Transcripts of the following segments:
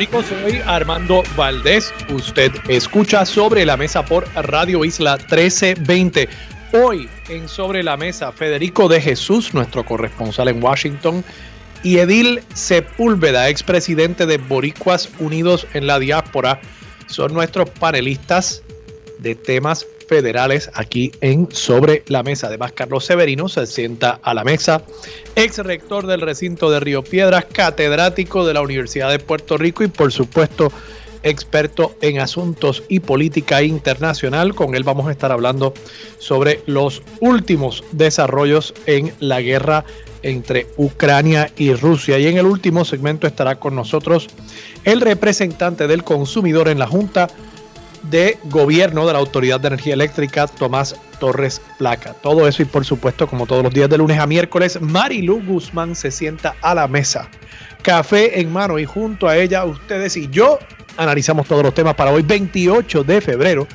Soy Armando Valdés. Usted escucha Sobre la Mesa por Radio Isla 1320. Hoy en Sobre la Mesa, Federico de Jesús, nuestro corresponsal en Washington, y Edil Sepúlveda, expresidente de Boricuas Unidos en la Diáspora, son nuestros panelistas de temas federales aquí en Sobre la Mesa. Además, Carlos Severino se sienta a la mesa, ex rector del recinto de Río Piedras, catedrático de la Universidad de Puerto Rico y, por supuesto, experto en asuntos y política internacional. Con él vamos a estar hablando sobre los últimos desarrollos en la guerra entre Ucrania y Rusia. Y en el último segmento estará con nosotros el representante del consumidor en la Junta de Gobierno de la Autoridad de Energía Eléctrica, Tomás Torres Placa. Todo eso y por supuesto, como todos los días de lunes a miércoles, Marilu Guzmán se sienta a la mesa, café en mano y junto a ella ustedes y yo analizamos todos los temas para hoy, 28 de febrero.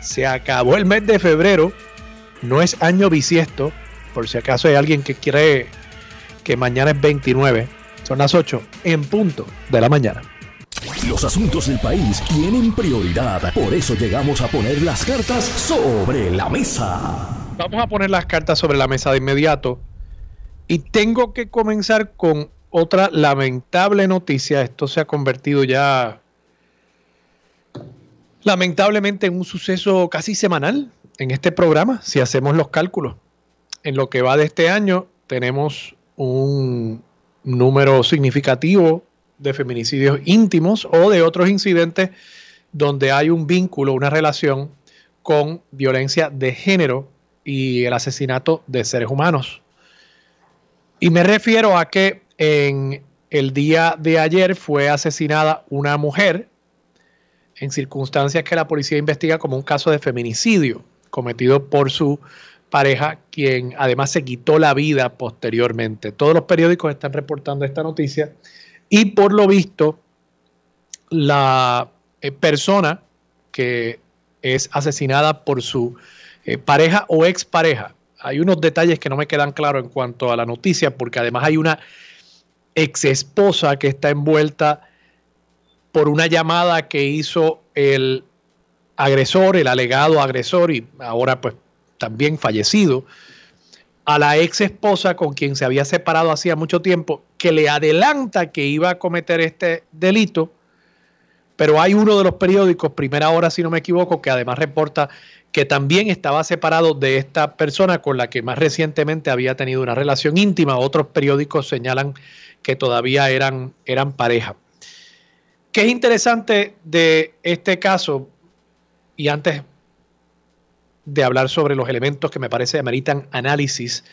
Se acabó el mes de febrero, no es año bisiesto, por si acaso hay alguien que quiere que mañana es 29, son las 8 en punto de la mañana. Los asuntos del país tienen prioridad, por eso llegamos a poner las cartas sobre la mesa. Vamos a poner las cartas sobre la mesa de inmediato y tengo que comenzar con otra lamentable noticia. Esto se ha convertido ya lamentablemente en un suceso casi semanal en este programa, si hacemos los cálculos. En lo que va de este año tenemos un número significativo de feminicidios íntimos o de otros incidentes donde hay un vínculo, una relación con violencia de género y el asesinato de seres humanos. Y me refiero a que en el día de ayer fue asesinada una mujer en circunstancias que la policía investiga como un caso de feminicidio cometido por su pareja, quien además se quitó la vida posteriormente. Todos los periódicos están reportando esta noticia y por lo visto, la eh, persona que es asesinada por su eh, pareja o expareja, hay unos detalles que no me quedan claros en cuanto a la noticia, porque además hay una ex esposa que está envuelta por una llamada que hizo el agresor, el alegado agresor y ahora pues también fallecido, a la ex esposa con quien se había separado hacía mucho tiempo, que le adelanta que iba a cometer este delito, pero hay uno de los periódicos, Primera Hora si no me equivoco, que además reporta que también estaba separado de esta persona con la que más recientemente había tenido una relación íntima. Otros periódicos señalan que todavía eran, eran pareja. ¿Qué es interesante de este caso? Y antes de hablar sobre los elementos que me parece ameritan análisis,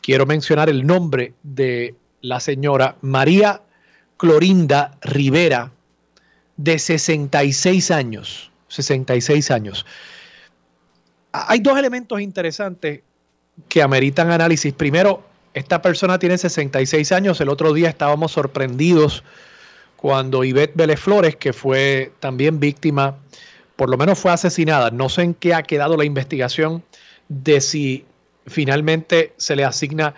quiero mencionar el nombre de la señora María Clorinda Rivera, de 66 años. 66 años. Hay dos elementos interesantes que ameritan análisis. Primero, esta persona tiene 66 años. El otro día estábamos sorprendidos cuando Ivette Vélez Flores, que fue también víctima por lo menos fue asesinada. No sé en qué ha quedado la investigación de si finalmente se le asigna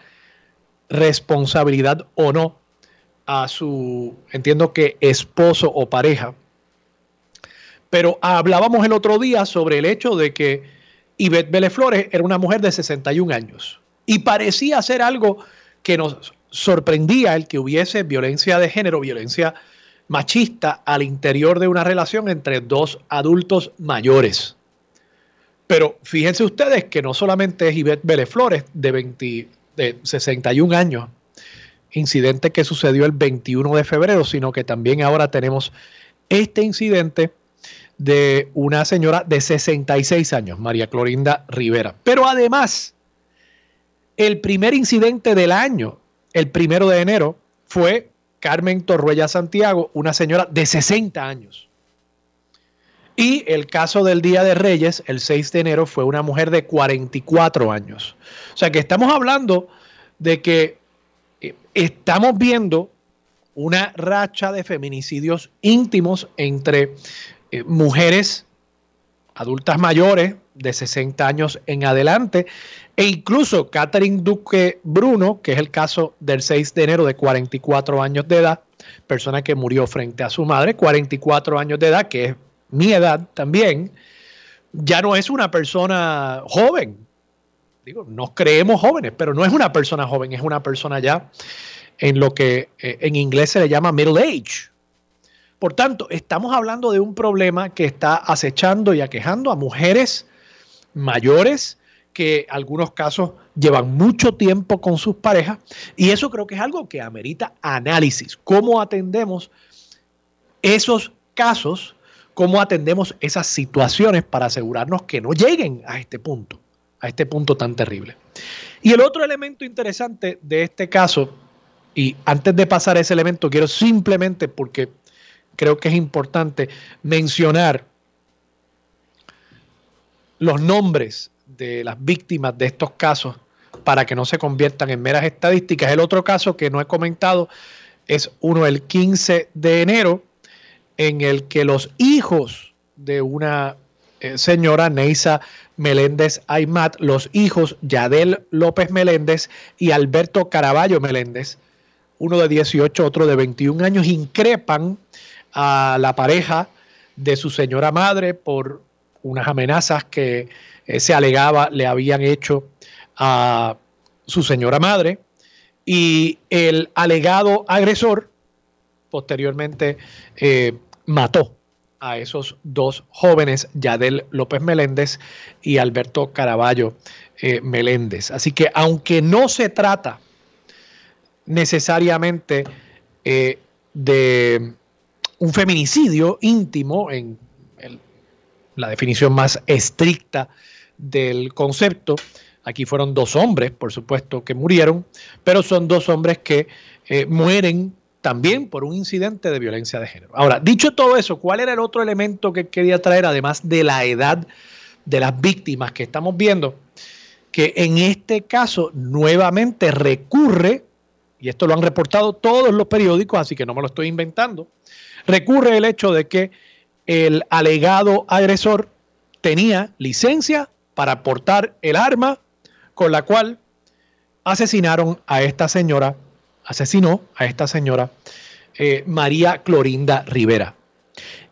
responsabilidad o no a su, entiendo que esposo o pareja. Pero hablábamos el otro día sobre el hecho de que Ivette Vélez Flores era una mujer de 61 años y parecía ser algo que nos sorprendía el que hubiese violencia de género, violencia machista al interior de una relación entre dos adultos mayores. Pero fíjense ustedes que no solamente es Ivette Vélez Flores de, 20, de 61 años, incidente que sucedió el 21 de febrero, sino que también ahora tenemos este incidente de una señora de 66 años, María Clorinda Rivera. Pero además, el primer incidente del año, el primero de enero, fue Carmen Torruella Santiago, una señora de 60 años. Y el caso del Día de Reyes, el 6 de enero, fue una mujer de 44 años. O sea que estamos hablando de que eh, estamos viendo una racha de feminicidios íntimos entre eh, mujeres adultas mayores de 60 años en adelante e incluso Catherine Duque Bruno, que es el caso del 6 de enero de 44 años de edad, persona que murió frente a su madre, 44 años de edad, que es mi edad también, ya no es una persona joven. Digo, nos creemos jóvenes, pero no es una persona joven, es una persona ya en lo que eh, en inglés se le llama middle age. Por tanto, estamos hablando de un problema que está acechando y aquejando a mujeres mayores que algunos casos llevan mucho tiempo con sus parejas y eso creo que es algo que amerita análisis. ¿Cómo atendemos esos casos? ¿Cómo atendemos esas situaciones para asegurarnos que no lleguen a este punto, a este punto tan terrible? Y el otro elemento interesante de este caso, y antes de pasar a ese elemento, quiero simplemente porque creo que es importante mencionar los nombres de las víctimas de estos casos para que no se conviertan en meras estadísticas. El otro caso que no he comentado es uno el 15 de enero, en el que los hijos de una eh, señora, Neisa Meléndez Aymat, los hijos Yadel López Meléndez y Alberto Caraballo Meléndez, uno de 18, otro de 21 años, increpan a la pareja de su señora madre por unas amenazas que eh, se alegaba le habían hecho a su señora madre y el alegado agresor posteriormente eh, mató a esos dos jóvenes, Yadel López Meléndez y Alberto Caraballo eh, Meléndez. Así que aunque no se trata necesariamente de un feminicidio íntimo en la definición más estricta del concepto. Aquí fueron dos hombres, por supuesto, que murieron, pero son dos hombres que eh, mueren también por un incidente de violencia de género. Ahora, dicho todo eso, ¿cuál era el otro elemento que quería traer, además de la edad de las víctimas que estamos viendo? Que en este caso nuevamente recurre, y esto lo han reportado todos los periódicos, así que no me lo estoy inventando, recurre el hecho de que el alegado agresor tenía licencia para portar el arma con la cual asesinaron a esta señora, asesinó a esta señora eh, María Clorinda Rivera.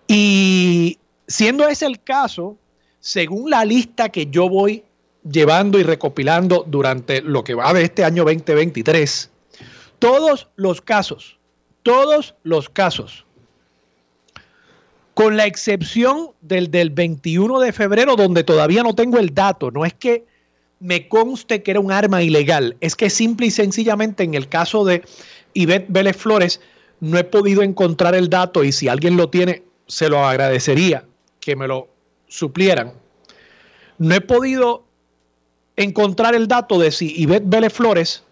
Y siendo ese el caso, según la lista que yo voy llevando y recopilando durante lo que va de este año 2023, todos los casos, todos los casos con la excepción del del 21 de febrero, donde todavía no tengo el dato. No es que me conste que era un arma ilegal, es que simple y sencillamente en el caso de Ivette Vélez Flores no he podido encontrar el dato y si alguien lo tiene, se lo agradecería que me lo suplieran. No he podido encontrar el dato de si Ivette Vélez Flores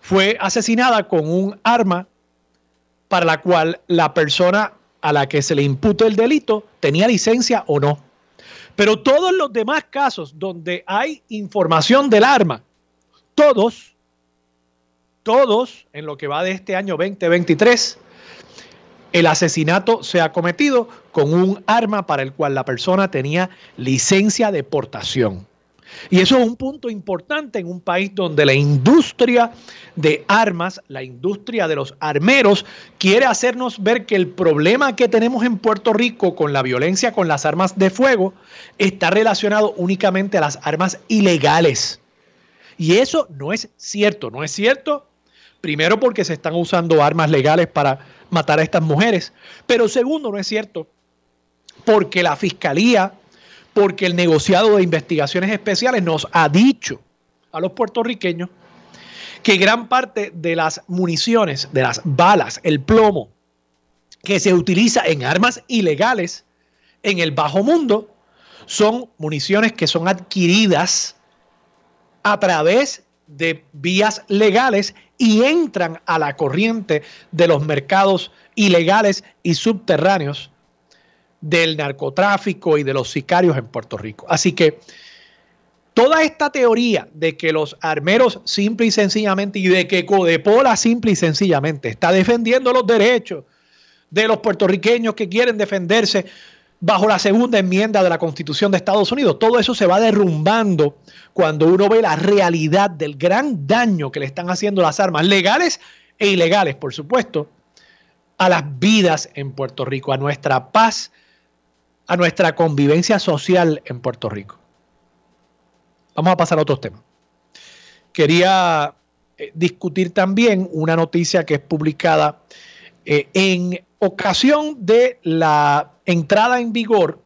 fue asesinada con un arma para la cual la persona a la que se le impute el delito tenía licencia o no. Pero todos los demás casos donde hay información del arma, todos, todos en lo que va de este año 2023, el asesinato se ha cometido con un arma para el cual la persona tenía licencia de portación. Y eso es un punto importante en un país donde la industria de armas, la industria de los armeros, quiere hacernos ver que el problema que tenemos en Puerto Rico con la violencia con las armas de fuego está relacionado únicamente a las armas ilegales. Y eso no es cierto, no es cierto. Primero porque se están usando armas legales para matar a estas mujeres, pero segundo no es cierto porque la fiscalía porque el negociado de investigaciones especiales nos ha dicho a los puertorriqueños que gran parte de las municiones, de las balas, el plomo que se utiliza en armas ilegales en el bajo mundo, son municiones que son adquiridas a través de vías legales y entran a la corriente de los mercados ilegales y subterráneos del narcotráfico y de los sicarios en Puerto Rico. Así que toda esta teoría de que los armeros simple y sencillamente y de que Codepola simple y sencillamente está defendiendo los derechos de los puertorriqueños que quieren defenderse bajo la segunda enmienda de la Constitución de Estados Unidos. Todo eso se va derrumbando cuando uno ve la realidad del gran daño que le están haciendo las armas, legales e ilegales, por supuesto, a las vidas en Puerto Rico, a nuestra paz, a nuestra convivencia social en Puerto Rico. Vamos a pasar a otros temas. Quería eh, discutir también una noticia que es publicada eh, en ocasión de la entrada en vigor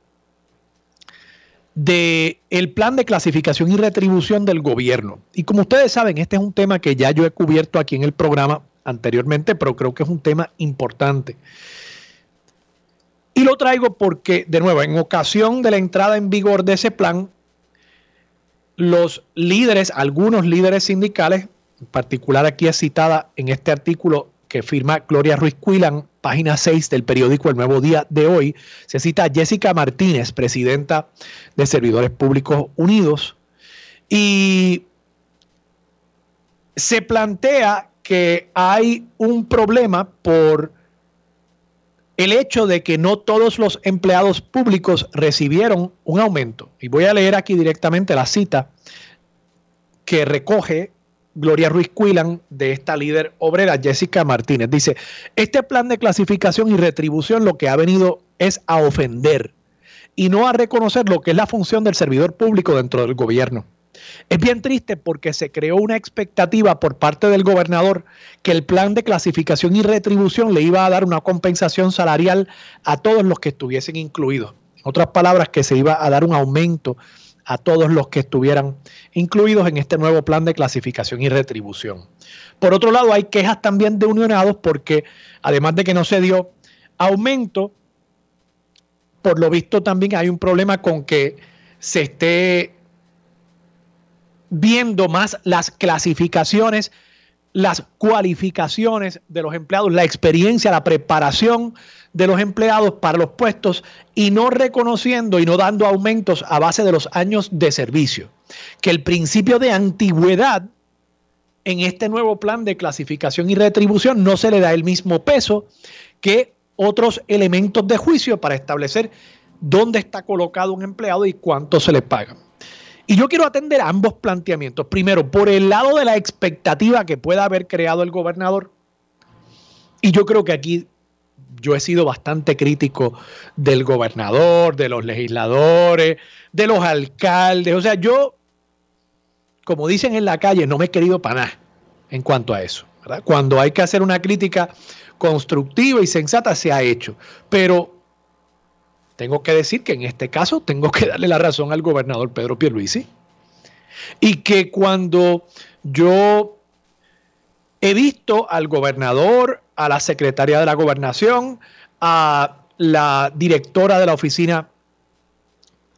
del el plan de clasificación y retribución del gobierno. Y como ustedes saben, este es un tema que ya yo he cubierto aquí en el programa anteriormente, pero creo que es un tema importante. Y lo traigo porque, de nuevo, en ocasión de la entrada en vigor de ese plan, los líderes, algunos líderes sindicales, en particular aquí es citada en este artículo que firma Gloria Ruiz Cuilan, página 6 del periódico El Nuevo Día de hoy, se cita Jessica Martínez, presidenta de Servidores Públicos Unidos, y se plantea que hay un problema por el hecho de que no todos los empleados públicos recibieron un aumento. Y voy a leer aquí directamente la cita que recoge Gloria Ruiz Cuilan de esta líder obrera, Jessica Martínez. Dice, este plan de clasificación y retribución lo que ha venido es a ofender y no a reconocer lo que es la función del servidor público dentro del gobierno. Es bien triste porque se creó una expectativa por parte del gobernador que el plan de clasificación y retribución le iba a dar una compensación salarial a todos los que estuviesen incluidos. En otras palabras, que se iba a dar un aumento a todos los que estuvieran incluidos en este nuevo plan de clasificación y retribución. Por otro lado, hay quejas también de unionados porque además de que no se dio aumento, por lo visto también hay un problema con que se esté viendo más las clasificaciones, las cualificaciones de los empleados, la experiencia, la preparación de los empleados para los puestos y no reconociendo y no dando aumentos a base de los años de servicio. Que el principio de antigüedad en este nuevo plan de clasificación y retribución no se le da el mismo peso que otros elementos de juicio para establecer dónde está colocado un empleado y cuánto se le paga. Y yo quiero atender ambos planteamientos. Primero, por el lado de la expectativa que pueda haber creado el gobernador. Y yo creo que aquí yo he sido bastante crítico del gobernador, de los legisladores, de los alcaldes. O sea, yo, como dicen en la calle, no me he querido para nada en cuanto a eso. Cuando hay que hacer una crítica constructiva y sensata, se ha hecho. Pero tengo que decir que en este caso tengo que darle la razón al gobernador Pedro Pierluisi. Y que cuando yo he visto al gobernador a la secretaria de la gobernación, a la directora de la oficina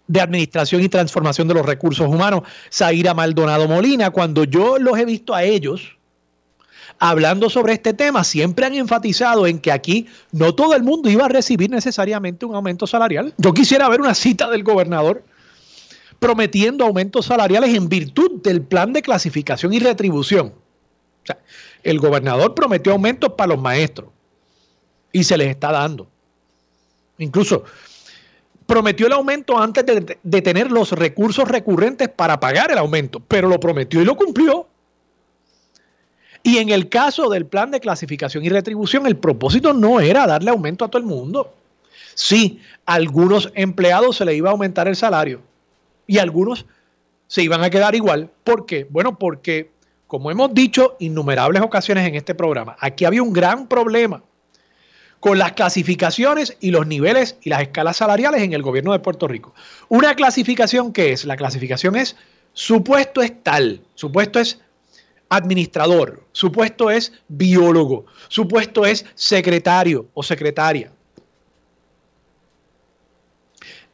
de Administración y Transformación de los Recursos Humanos, Zaira Maldonado Molina, cuando yo los he visto a ellos hablando sobre este tema, siempre han enfatizado en que aquí no todo el mundo iba a recibir necesariamente un aumento salarial. Yo quisiera ver una cita del gobernador prometiendo aumentos salariales en virtud del plan de clasificación y retribución. O sea, el gobernador prometió aumentos para los maestros y se les está dando. Incluso prometió el aumento antes de, tener los recursos recurrentes para pagar el aumento, pero lo prometió y lo cumplió. Y en el caso del plan de clasificación y retribución, el propósito no era darle aumento a todo el mundo. Sí, a algunos empleados se le iba a aumentar el salario y algunos se iban a quedar igual. ¿Por qué? Bueno, porque como hemos dicho innumerables ocasiones en este programa, aquí había un gran problema con las clasificaciones y los niveles y las escalas salariales en el gobierno de Puerto Rico. Una clasificación que es, la clasificación es, supuesto es tal, supuesto es administrador, supuesto es biólogo, supuesto es secretario o secretaria.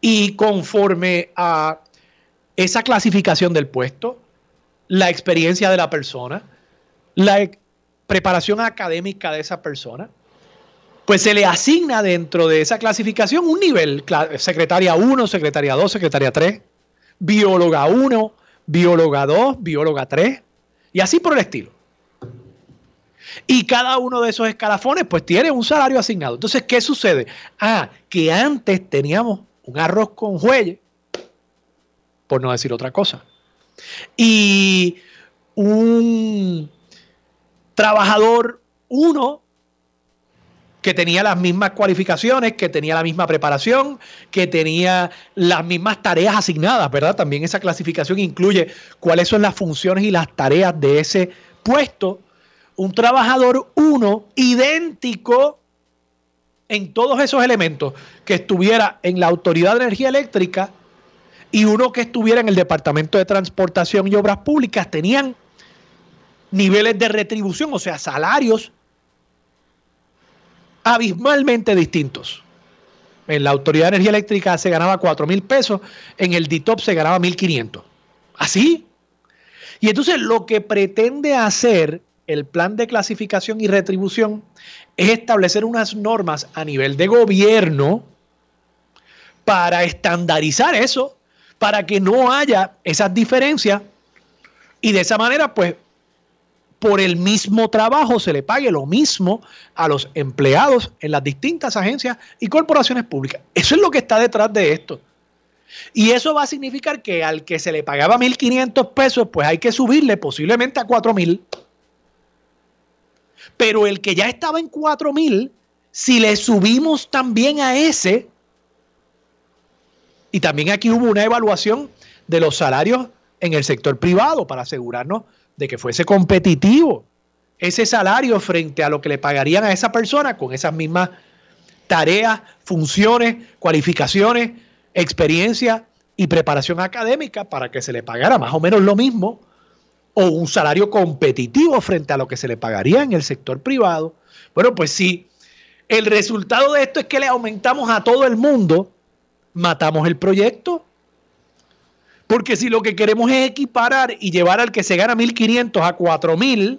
Y conforme a esa clasificación del puesto, la experiencia de la persona, la preparación académica de esa persona, pues se le asigna dentro de esa clasificación un nivel, secretaria 1, secretaria 2, secretaria 3, bióloga 1, bióloga 2, bióloga 3, y así por el estilo. Y cada uno de esos escalafones pues tiene un salario asignado. Entonces, ¿qué sucede? Ah, que antes teníamos un arroz con jueyes, por no decir otra cosa. Y un trabajador uno que tenía las mismas cualificaciones, que tenía la misma preparación, que tenía las mismas tareas asignadas, ¿verdad? También esa clasificación incluye cuáles son las funciones y las tareas de ese puesto. Un trabajador uno idéntico en todos esos elementos que estuviera en la Autoridad de Energía Eléctrica y uno que estuviera en el Departamento de Transportación y Obras Públicas tenían niveles de retribución, o sea, salarios abismalmente distintos. En la Autoridad de Energía Eléctrica se ganaba 4 mil pesos, en el DITOP se ganaba 1.500. ¿Así? Y entonces lo que pretende hacer el plan de clasificación y retribución es establecer unas normas a nivel de gobierno para estandarizar eso, para que no haya esas diferencias y de esa manera pues por el mismo trabajo se le pague lo mismo a los empleados en las distintas agencias y corporaciones públicas. Eso es lo que está detrás de esto. Y eso va a significar que al que se le pagaba 1.500 pesos, pues hay que subirle posiblemente a 4.000. Pero el que ya estaba en 4.000, si le subimos también a ese, y también aquí hubo una evaluación de los salarios en el sector privado para asegurarnos de que fuese competitivo ese salario frente a lo que le pagarían a esa persona con esas mismas tareas, funciones, cualificaciones, experiencia y preparación académica para que se le pagara más o menos lo mismo o un salario competitivo frente a lo que se le pagaría en el sector privado. Bueno, pues si el resultado de esto es que le aumentamos a todo el mundo, matamos el proyecto porque si lo que queremos es equiparar y llevar al que se gana 1.500 a 4.000,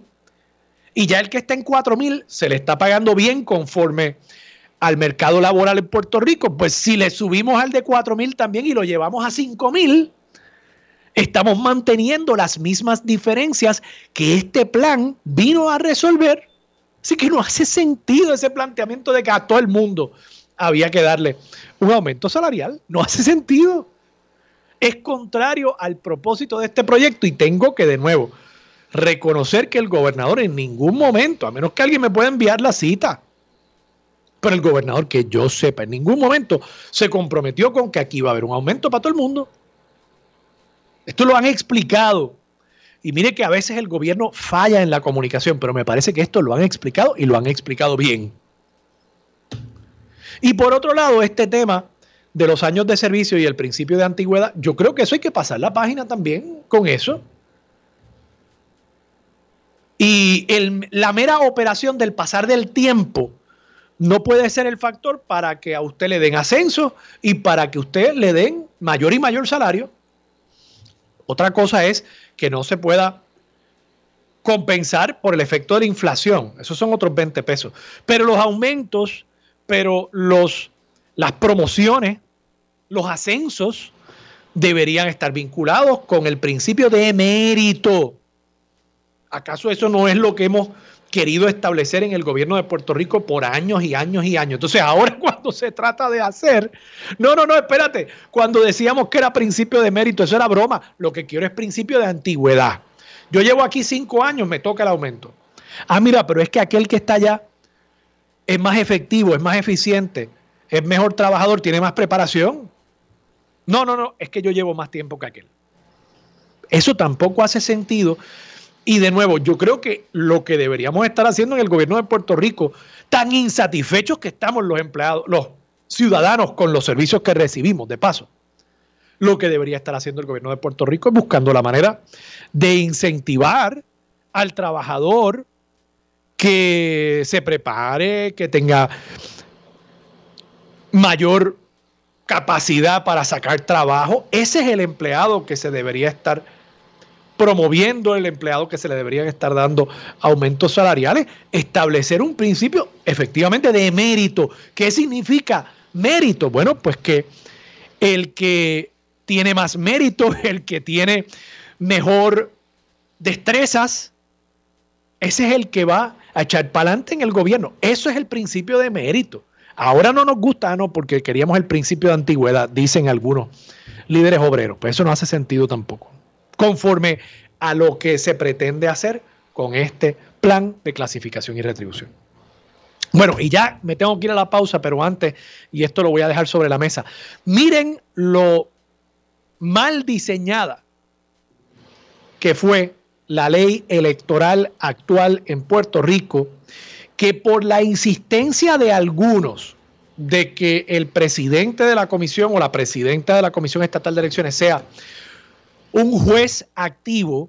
y ya el que está en 4.000 se le está pagando bien conforme al mercado laboral en Puerto Rico, pues si le subimos al de 4.000 también y lo llevamos a 5.000, estamos manteniendo las mismas diferencias que este plan vino a resolver. Así que no hace sentido ese planteamiento de que a todo el mundo había que darle un aumento salarial. No hace sentido es contrario al propósito de este proyecto y tengo que de nuevo reconocer que el gobernador en ningún momento, a menos que alguien me pueda enviar la cita, pero el gobernador que yo sepa en ningún momento se comprometió con que aquí va a haber un aumento para todo el mundo. Esto lo han explicado. Y mire que a veces el gobierno falla en la comunicación, pero me parece que esto lo han explicado y lo han explicado bien. Y por otro lado, este tema de los años de servicio y el principio de antigüedad, yo creo que eso hay que pasar la página también con eso. Y la mera operación del pasar del tiempo no puede ser el factor para que a usted le den ascenso y para que usted le den mayor y mayor salario. Otra cosa es que no se pueda compensar por el efecto de la inflación. Esos son otros 20 pesos. Pero los aumentos, pero los las promociones, los ascensos deberían estar vinculados con el principio de mérito. ¿Acaso eso no es lo que hemos querido establecer en el gobierno de Puerto Rico por años y años y años? Entonces ahora cuando se trata de hacer, no, no, no, espérate, cuando decíamos que era principio de mérito, eso era broma, lo que quiero es principio de antigüedad. Yo llevo aquí cinco años, me toca el aumento. Ah, mira, pero es que aquel que está allá es más efectivo, es más eficiente, es mejor trabajador, tiene más preparación. No, no, no, es que yo llevo más tiempo que aquel. Eso tampoco hace sentido. Y de nuevo, yo creo que lo que deberíamos estar haciendo en el gobierno de Puerto Rico, tan insatisfechos que estamos los empleados, los ciudadanos con los servicios que recibimos, de paso, lo que debería estar haciendo el gobierno de Puerto Rico es buscando la manera de incentivar al trabajador que se prepare, que tenga mayor capacidad para sacar trabajo. Ese es el empleado que se debería estar promoviendo el empleado que se le deberían estar dando aumentos salariales, establecer un principio efectivamente de mérito. ¿Qué significa mérito? Bueno, pues que el que tiene más mérito, el que tiene mejor destrezas, ese es el que va a echar para adelante en el gobierno. Eso es el principio de mérito. Ahora no nos gusta, no, porque queríamos el principio de antigüedad, dicen algunos líderes obreros. Pues eso no hace sentido tampoco. Conforme a lo que se pretende hacer con este plan de clasificación y retribución. Bueno, y ya me tengo que ir a la pausa, pero antes, y esto lo voy a dejar sobre la mesa, miren lo mal diseñada que fue la ley electoral actual en Puerto Rico, que por la insistencia de algunos de que el presidente de la comisión o la presidenta de la Comisión Estatal de Elecciones sea un juez activo,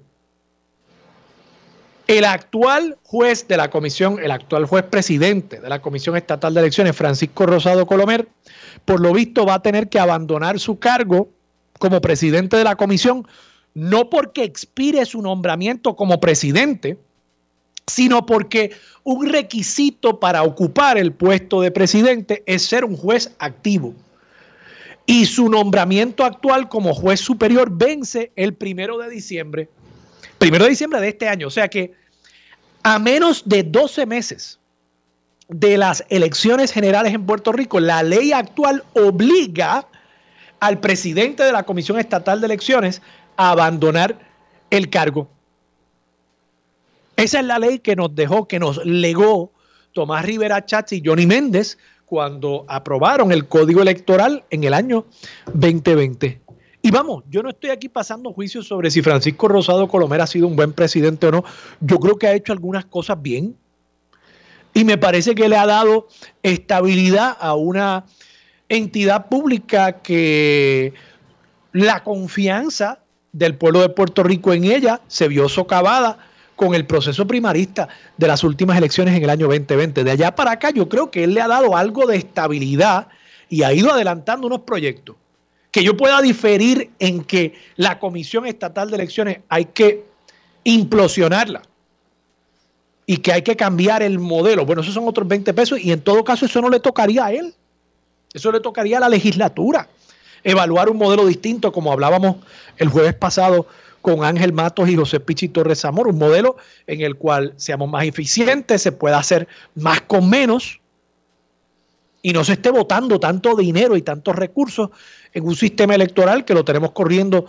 el actual juez de la comisión, el actual juez presidente de la Comisión Estatal de Elecciones, Francisco Rosado Colomer, por lo visto va a tener que abandonar su cargo como presidente de la comisión, no porque expire su nombramiento como presidente, sino porque un requisito para ocupar el puesto de presidente es ser un juez activo. Y su nombramiento actual como juez superior vence el primero de diciembre, primero de diciembre de este año. O sea que a menos de 12 meses de las elecciones generales en Puerto Rico, la ley actual obliga al presidente de la Comisión Estatal de Elecciones a abandonar el cargo. Esa es la ley que nos dejó, que nos legó Tomás Rivera Chatz y Johnny Méndez cuando aprobaron el código electoral en el año 2020. Y vamos, yo no estoy aquí pasando juicios sobre si Francisco Rosado Colomer ha sido un buen presidente o no. Yo creo que ha hecho algunas cosas bien. Y me parece que le ha dado estabilidad a una entidad pública que la confianza del pueblo de Puerto Rico en ella se vio socavada con el proceso primarista de las últimas elecciones en el año 2020. De allá para acá yo creo que él le ha dado algo de estabilidad y ha ido adelantando unos proyectos. Que yo pueda diferir en que la Comisión Estatal de Elecciones hay que implosionarla y que hay que cambiar el modelo. Bueno, esos son otros 20 pesos y en todo caso eso no le tocaría a él. Eso le tocaría a la legislatura. Evaluar un modelo distinto, como hablábamos el jueves pasado con Ángel Matos y José Pichi Torres Zamor, un modelo en el cual seamos más eficientes, se pueda hacer más con menos y no se esté votando tanto dinero y tantos recursos en un sistema electoral que lo tenemos corriendo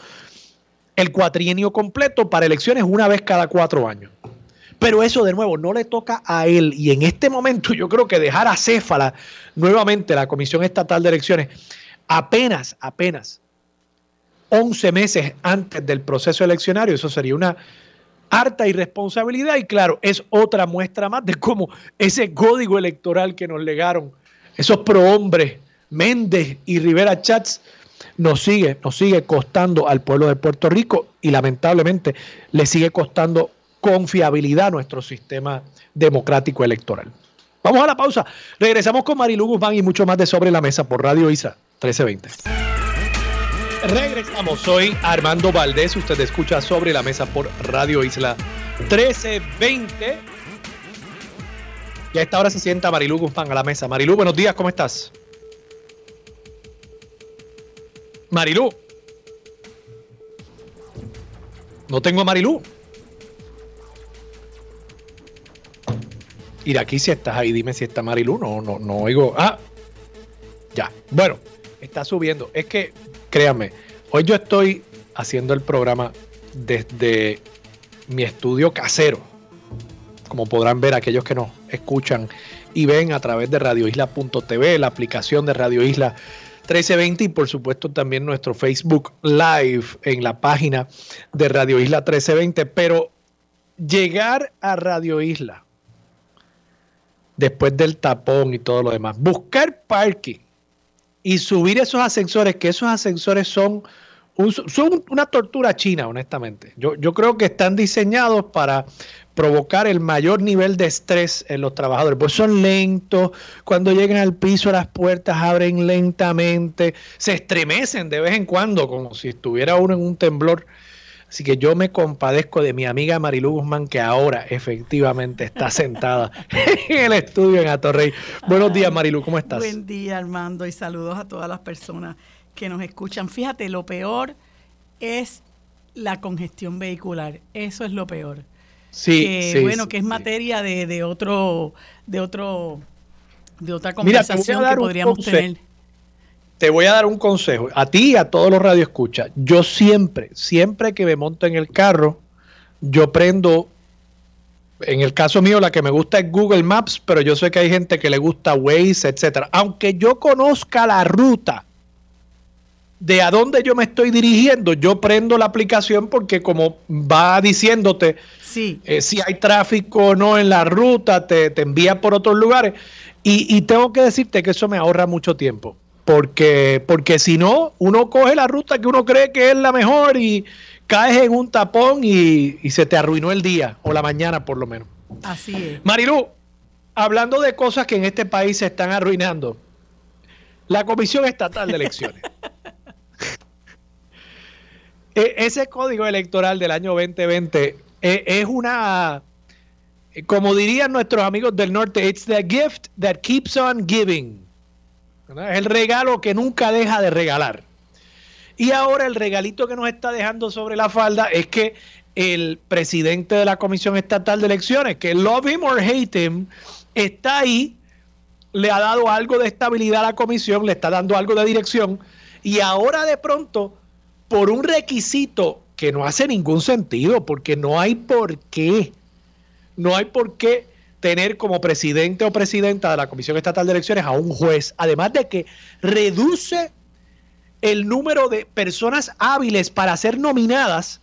el cuatrienio completo para elecciones una vez cada cuatro años. Pero eso de nuevo no le toca a él y en este momento yo creo que dejar a Céfala nuevamente la Comisión Estatal de Elecciones apenas, apenas 11 meses antes del proceso eleccionario. Eso sería una harta irresponsabilidad y claro, es otra muestra más de cómo ese código electoral que nos legaron esos prohombres Méndez y Rivera Chats nos sigue, nos sigue costando al pueblo de Puerto Rico y lamentablemente le sigue costando confiabilidad a nuestro sistema democrático electoral. Vamos a la pausa. Regresamos con Marilu Guzmán y mucho más de Sobre la Mesa por Radio ISA 1320. Regresamos, soy Armando Valdés, usted escucha sobre la mesa por Radio Isla 1320. Y a esta hora se sienta Marilu Guzmán a la mesa. Marilu, buenos días, ¿cómo estás? Marilu. No tengo a Marilu. Y de aquí si estás ahí, dime si está Marilu. No, no, no oigo. Ah, ya. Bueno, está subiendo. Es que créanme, hoy yo estoy haciendo el programa desde mi estudio casero. Como podrán ver aquellos que nos escuchan y ven a través de radioisla.tv, la aplicación de Radio Isla 1320 y por supuesto también nuestro Facebook Live en la página de Radio Isla 1320. Pero llegar a Radio Isla después del tapón y todo lo demás, buscar parking y subir esos ascensores, que esos ascensores son, son una tortura china, honestamente. Yo, yo creo que están diseñados para provocar el mayor nivel de estrés en los trabajadores. Pues son lentos, cuando llegan al piso las puertas abren lentamente, se estremecen de vez en cuando, como si estuviera uno en un temblor Así que yo me compadezco de mi amiga Marilu Guzmán, que ahora efectivamente está sentada en el estudio en Atorrey. Buenos días, Marilu, ¿cómo estás? Buen día, Armando, y saludos a todas las personas que nos escuchan. Fíjate, lo peor es la congestión vehicular. Eso es lo peor. Sí, bueno, que es materia de, de, otro, de otro, de otra conversación que podríamos tener te voy a dar un consejo, a ti y a todos los radioescuchas. Yo siempre, siempre que me monto en el carro, yo prendo, en el caso mío, la que me gusta es Google Maps, pero yo sé que hay gente que le gusta Waze, etcétera. Aunque yo conozca la ruta de a dónde yo me estoy dirigiendo, yo prendo la aplicación porque como va diciéndote eh, si hay tráfico o no en la ruta, te, envía por otros lugares. y tengo que decirte que eso me ahorra mucho tiempo porque, porque si no, uno coge la ruta que uno cree que es la mejor y caes en un tapón y, se te arruinó el día, o la mañana por lo menos. Así es. Marilu, hablando de cosas que en este país se están arruinando, la Comisión Estatal de Elecciones. E, ese código electoral del año 2020 e, es una, como dirían nuestros amigos del norte, it's the gift that keeps on giving. Es el regalo que nunca deja de regalar. Y ahora el regalito que nos está dejando sobre la falda es que el presidente de la Comisión Estatal de Elecciones, que love him or hate him, está ahí, le ha dado algo de estabilidad a la comisión, le está dando algo de dirección, y ahora de pronto, por un requisito que no hace ningún sentido, porque no hay por qué, no hay por qué tener como presidente o presidenta de la Comisión Estatal de Elecciones a un juez, además de que reduce el número de personas hábiles para ser nominadas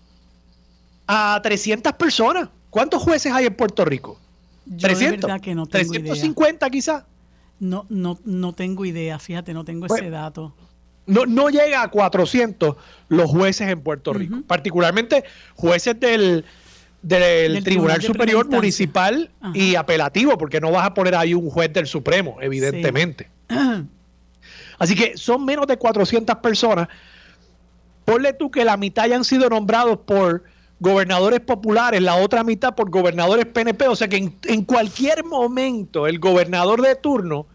a 300 personas. ¿Cuántos jueces hay en Puerto Rico? Yo 300, que no tengo 350 quizás. No, no, no tengo idea, fíjate, no tengo ese dato. No, no llega a 400 los jueces en Puerto Rico, particularmente jueces del, del, Tribunal, Superior Municipal y apelativo, porque no vas a poner ahí un juez del Supremo, evidentemente. Así que son menos de 400 personas. Ponle tú que la mitad hayan sido nombrados por gobernadores populares, la otra mitad por gobernadores PNP. O sea que en, en cualquier momento el gobernador de turno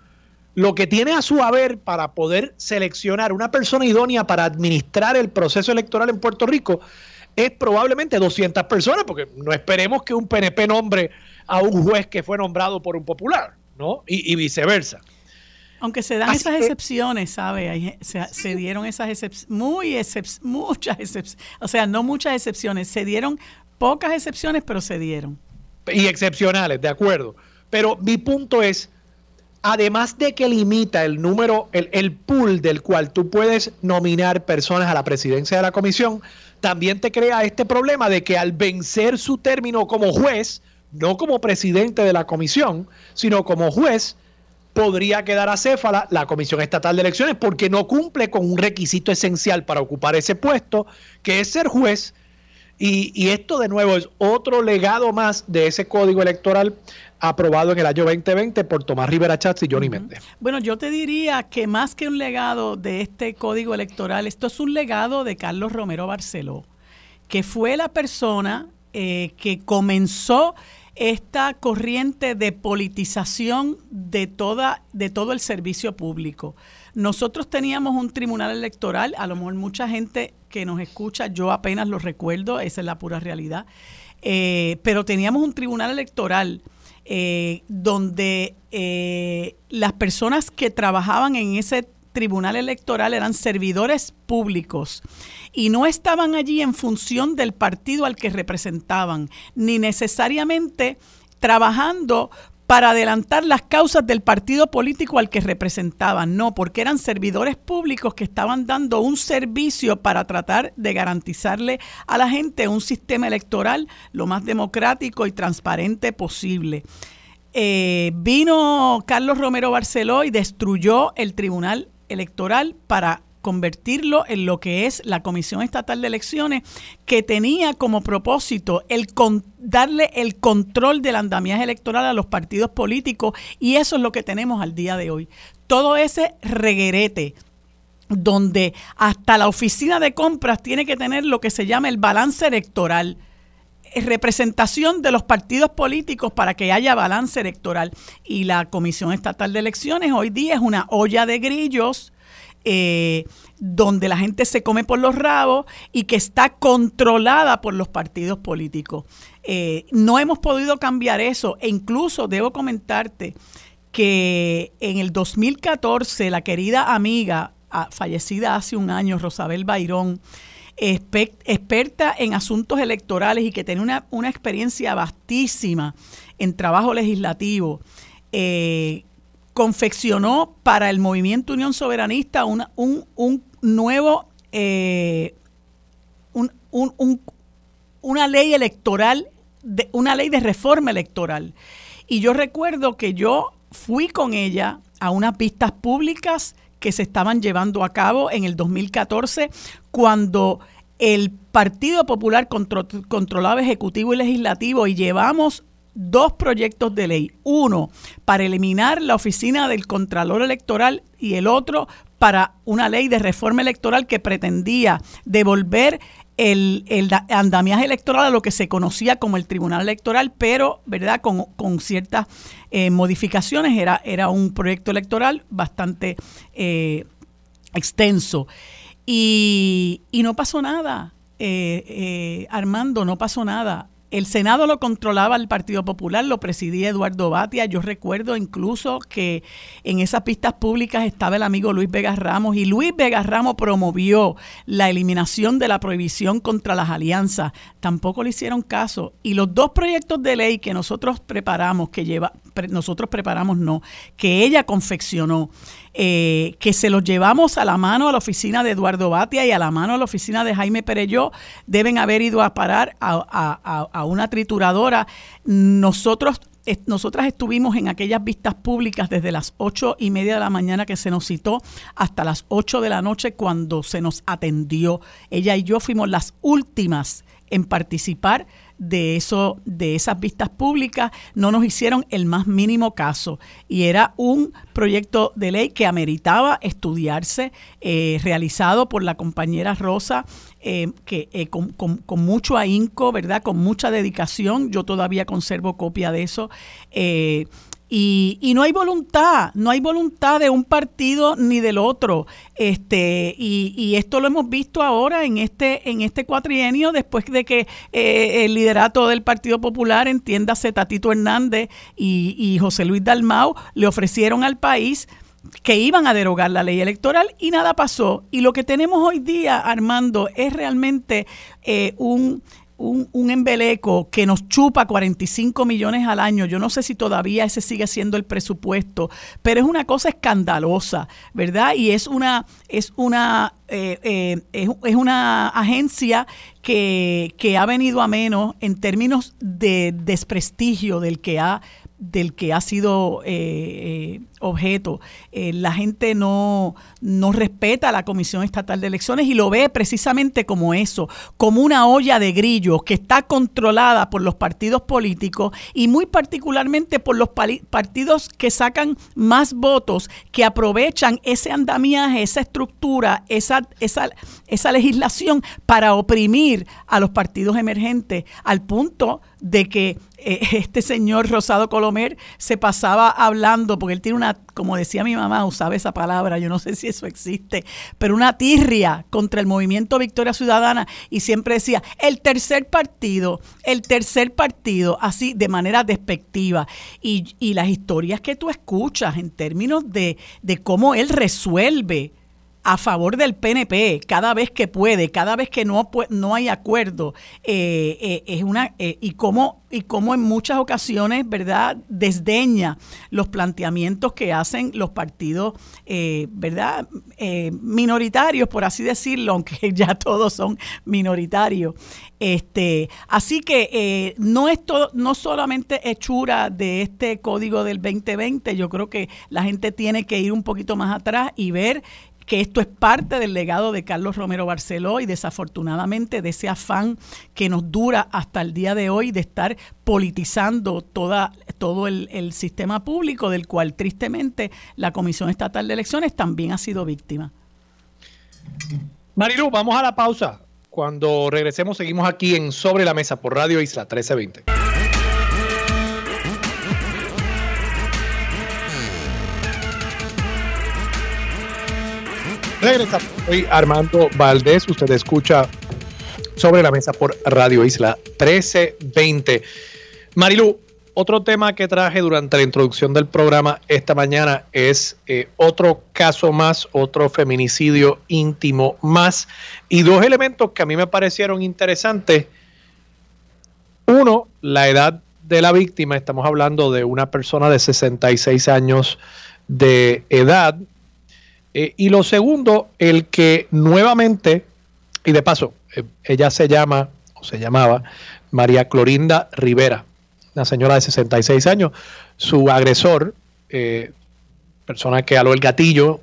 lo que tiene a su haber para poder seleccionar una persona idónea para administrar el proceso electoral en Puerto Rico es probablemente 200 personas, porque no esperemos que un PNP nombre a un juez que fue nombrado por un popular, ¿no? Y, viceversa. Aunque se dan esas excepciones, ¿sabe? Se, dieron esas excepciones, muy muchas excepciones, o sea, no muchas excepciones, se dieron pocas excepciones, pero se dieron. Y excepcionales, de acuerdo. Pero mi punto es, además de que limita el número, el, el pool del cual tú puedes nominar personas a la presidencia de la comisión, también te crea este problema de que al vencer su término como juez, no como presidente de la comisión, sino como juez, podría quedar acéfala la Comisión Estatal de Elecciones porque no cumple con un requisito esencial para ocupar ese puesto, que es ser juez. Y, esto de nuevo es otro legado más de ese código electoral aprobado en el año 2020 por Tomás Rivera Chats y Johnny Méndez. Bueno, yo te diría que más que un legado de este código electoral, esto es un legado de Carlos Romero Barceló, que fue la persona eh, que comenzó esta corriente de politización de, toda, de todo el servicio público. Nosotros teníamos un tribunal electoral, a lo mejor mucha gente que nos escucha, yo apenas lo recuerdo, esa es la pura realidad, eh, pero teníamos un tribunal electoral eh, donde eh, las personas que trabajaban en ese tribunal electoral eran servidores públicos y no estaban allí en función del partido al que representaban, ni necesariamente trabajando para adelantar las causas del partido político al que representaban, no, porque eran servidores públicos que estaban dando un servicio para tratar de garantizarle a la gente un sistema electoral lo más democrático y transparente posible. Eh, vino Carlos Romero Barceló y destruyó el Tribunal Electoral para convertirlo en lo que es la Comisión Estatal de Elecciones, que tenía como propósito el darle el control del andamiaje electoral a los partidos políticos y eso es lo que tenemos al día de hoy. Todo ese reguerete donde hasta la oficina de compras tiene que tener lo que se llama el balance electoral representación de los partidos políticos para que haya balance electoral. Y la Comisión Estatal de Elecciones hoy día es una olla de grillos eh, donde la gente se come por los rabos y que está controlada por los partidos políticos. Eh, no hemos podido cambiar eso e incluso debo comentarte que en el 2014 la querida amiga ah, fallecida hace un año, Rosabel Bayrón, experta en asuntos electorales y que tiene una, experiencia vastísima en trabajo legislativo, eh, confeccionó para el movimiento Unión Soberanista un, un, nuevo, eh, una ley electoral, de, una ley de reforma electoral. Y yo recuerdo que yo fui con ella a unas vistas públicas que se estaban llevando a cabo en el 2014 cuando el Partido Popular controlaba Ejecutivo y Legislativo y llevamos dos proyectos de ley. Uno para eliminar la oficina del Contralor Electoral y el otro para una ley de reforma electoral que pretendía devolver el, andamiaje electoral a lo que se conocía como el Tribunal Electoral, pero verdad con, ciertas eh, modificaciones. Era, era un proyecto electoral bastante eh, extenso. Y, y, no pasó nada, eh, Armando, no pasó nada. El Senado lo controlaba el Partido Popular, lo presidía Eduardo Batia. Yo recuerdo incluso que en esas pistas públicas estaba el amigo Luis Vega Ramos y Luis Vega Ramos promovió la eliminación de la prohibición contra las alianzas. Tampoco le hicieron caso. Y los dos proyectos de ley que nosotros preparamos, que lleva, nosotros preparamos no, que ella confeccionó, eh, que se los llevamos a la mano a la oficina de Eduardo Batia y a la mano a la oficina de Jaime Pereyó, deben haber ido a parar a, una trituradora. Nosotros nosotras estuvimos en aquellas vistas públicas desde las ocho y media de la mañana que se nos citó hasta las ocho de la noche cuando se nos atendió. Ella y yo fuimos las últimas en participar de eso de esas vistas públicas no nos hicieron el más mínimo caso. Y era un proyecto de ley que ameritaba estudiarse eh, realizado por la compañera Rosa eh, que eh, con, con, mucho ahínco verdad con mucha dedicación. Yo todavía conservo copia de eso y, y, no hay voluntad, no hay voluntad de un partido ni del otro. Este, y, y, esto lo hemos visto ahora en este, en este cuatrienio, después de que eh, el liderato del Partido Popular, entiéndase Tatito Hernández y, José Luis Dalmau, le ofrecieron al país que iban a derogar la ley electoral y nada pasó. Y lo que tenemos hoy día, Armando, es realmente eh, un un, embeleco que nos chupa 45 millones al año. Yo no sé si todavía ese sigue siendo el presupuesto, pero es una cosa escandalosa, ¿verdad? Y es una, es una, eh, eh, es, una agencia que, que ha venido a menos en términos de desprestigio del que ha del que ha sido eh, eh, objeto. Eh, la gente no, no respeta a la Comisión Estatal de Elecciones y lo ve precisamente como eso, como una olla de grillos que está controlada por los partidos políticos y muy particularmente por los partidos que sacan más votos, que aprovechan ese andamiaje, esa estructura, esa, esa, esa legislación para oprimir a los partidos emergentes al punto de que este señor Rosado Colomer se pasaba hablando, porque él tiene una, como decía mi mamá, usaba esa palabra, yo no sé si eso existe, pero una tirria contra el movimiento Victoria Ciudadana y siempre decía, el tercer partido, el tercer partido, así de manera despectiva. Y, y las historias que tú escuchas en términos de, de cómo él resuelve a favor del PNP cada vez que puede, cada vez que no, no hay acuerdo, eh, eh, es una eh, y cómo y cómo en muchas ocasiones, verdad, desdeña los planteamientos que hacen los partidos, verdad, minoritarios, por así decirlo, aunque ya todos son minoritarios. Este, así que no es todo, no solamente hechura de este código del 2020, yo creo que la gente tiene que ir un poquito más atrás y ver que esto es parte del legado de Carlos Romero Barceló y desafortunadamente de ese afán que nos dura hasta el día de hoy de estar politizando toda, todo el, el sistema público del cual tristemente la Comisión Estatal de Elecciones también ha sido víctima. Marilu, vamos a la pausa. Cuando regresemos seguimos aquí en Sobre la Mesa por Radio Isla 1320. Regresamos. Soy Armando Valdés. Usted escucha Sobre la Mesa por Radio Isla 1320. Marilu, otro tema que traje durante la introducción del programa esta mañana es eh, otro caso más, otro feminicidio íntimo más y dos elementos que a mí me parecieron interesantes. Uno, la edad de la víctima. Estamos hablando de una persona de 66 años de edad. Eh, y lo segundo, el que nuevamente, y de paso, eh, ella se llama, o se llamaba, María Clorinda Rivera una señora de 66 años. Su agresor, eh, persona que aló el gatillo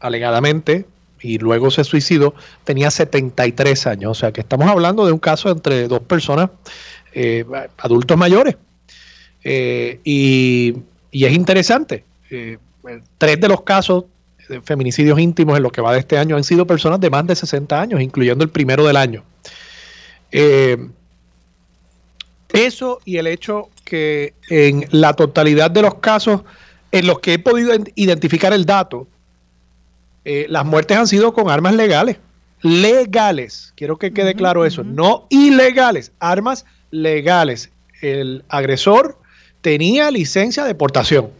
alegadamente y luego se suicidó, tenía 73 años. O sea que estamos hablando de un caso entre dos personas, adultos mayores. Y, y, es interesante. tres de los casos feminicidios íntimos en lo que va de este año han sido personas de más de 60 años, incluyendo el primero del año. Eso y el hecho que en la totalidad de los casos en los que he podido identificar el dato, eh, las muertes han sido con armas legales. Legales, quiero que quede claro eso, no ilegales, armas legales. El agresor tenía licencia de portación.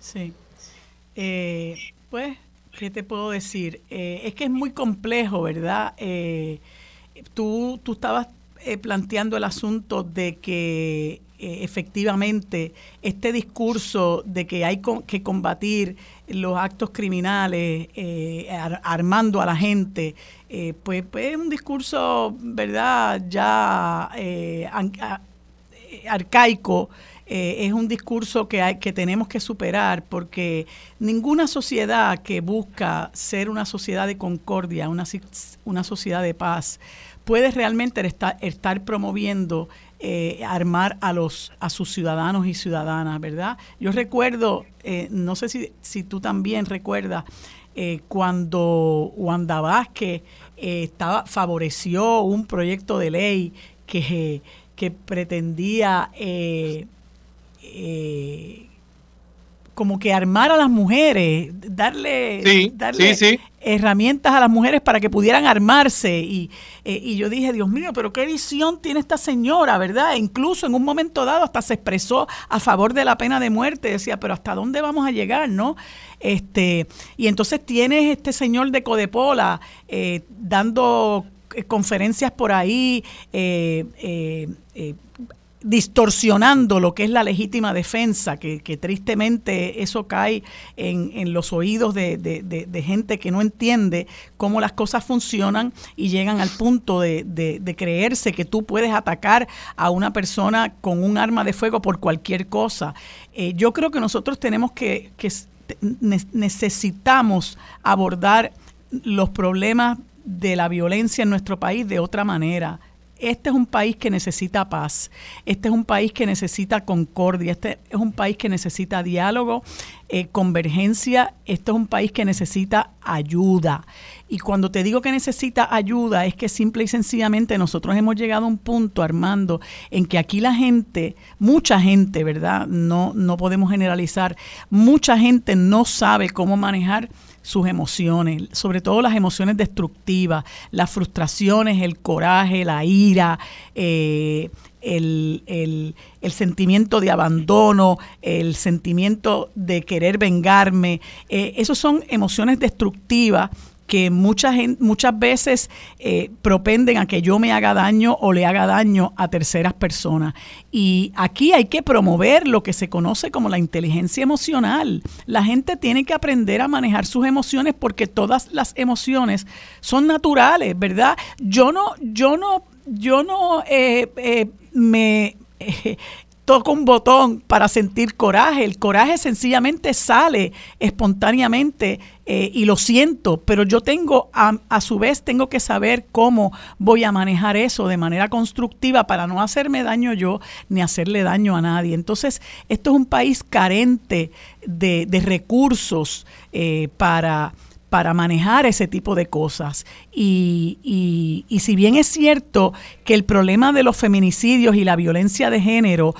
Sí. Eh, pues, ¿qué te puedo decir? Eh, es que es muy complejo, ¿verdad? tú, tú estabas eh, planteando el asunto de que eh, efectivamente este discurso de que hay que combatir los actos criminales eh, armando a la gente, pues, pues, es un discurso, ¿verdad?, ya arcaico. Es un discurso que, hay, que tenemos que superar porque ninguna sociedad que busca ser una sociedad de concordia, una, una sociedad de paz, puede realmente estar, estar promoviendo eh, armar a los a sus ciudadanos y ciudadanas, ¿verdad? Yo recuerdo, eh, no sé si, si, tú también recuerdas, eh, cuando Wanda Vázquez estaba, favoreció un proyecto de ley que, que pretendía como que armar a las mujeres, darle, darle herramientas a las mujeres para que pudieran armarse. Y, eh, y, yo dije, Dios mío, pero qué visión tiene esta señora, ¿verdad? E incluso en un momento dado hasta se expresó a favor de la pena de muerte. Decía, pero ¿hasta dónde vamos a llegar, no? Este, y entonces tienes este señor de Codepola eh, dando eh, conferencias por ahí, eh, eh, distorsionando lo que es la legítima defensa, que, tristemente eso cae en, los oídos de, gente que no entiende cómo las cosas funcionan y llegan al punto de, creerse que tú puedes atacar a una persona con un arma de fuego por cualquier cosa. Eh, yo creo que nosotros tenemos que, que necesitamos abordar los problemas de la violencia en nuestro país de otra manera este es un país que necesita paz, este es un país que necesita concordia, este es un país que necesita diálogo, eh, convergencia, este es un país que necesita ayuda. Y cuando te digo que necesita ayuda, es que simple y sencillamente nosotros hemos llegado a un punto, Armando, en que aquí la gente, mucha gente, ¿verdad? No, no podemos generalizar, mucha gente no sabe cómo manejar sus emociones, sobre todo las emociones destructivas, las frustraciones, el coraje, la ira, eh, el, sentimiento de abandono, el sentimiento de querer vengarme. Eh, esos son emociones destructivas que muchas, veces eh, propenden a que yo me haga daño o le haga daño a terceras personas. Y aquí hay que promover lo que se conoce como la inteligencia emocional. La gente tiene que aprender a manejar sus emociones porque todas las emociones son naturales, ¿verdad? Yo no, yo no, yo no eh, eh, me toco un botón para sentir coraje. El coraje sencillamente sale espontáneamente eh, y lo siento, pero yo tengo, a, a, su vez, tengo que saber cómo voy a manejar eso de manera constructiva para no hacerme daño yo ni hacerle daño a nadie. Entonces, esto es un país carente de, de recursos eh, para para manejar ese tipo de cosas. Y, y, y si bien es cierto que el problema de los feminicidios y la violencia de género,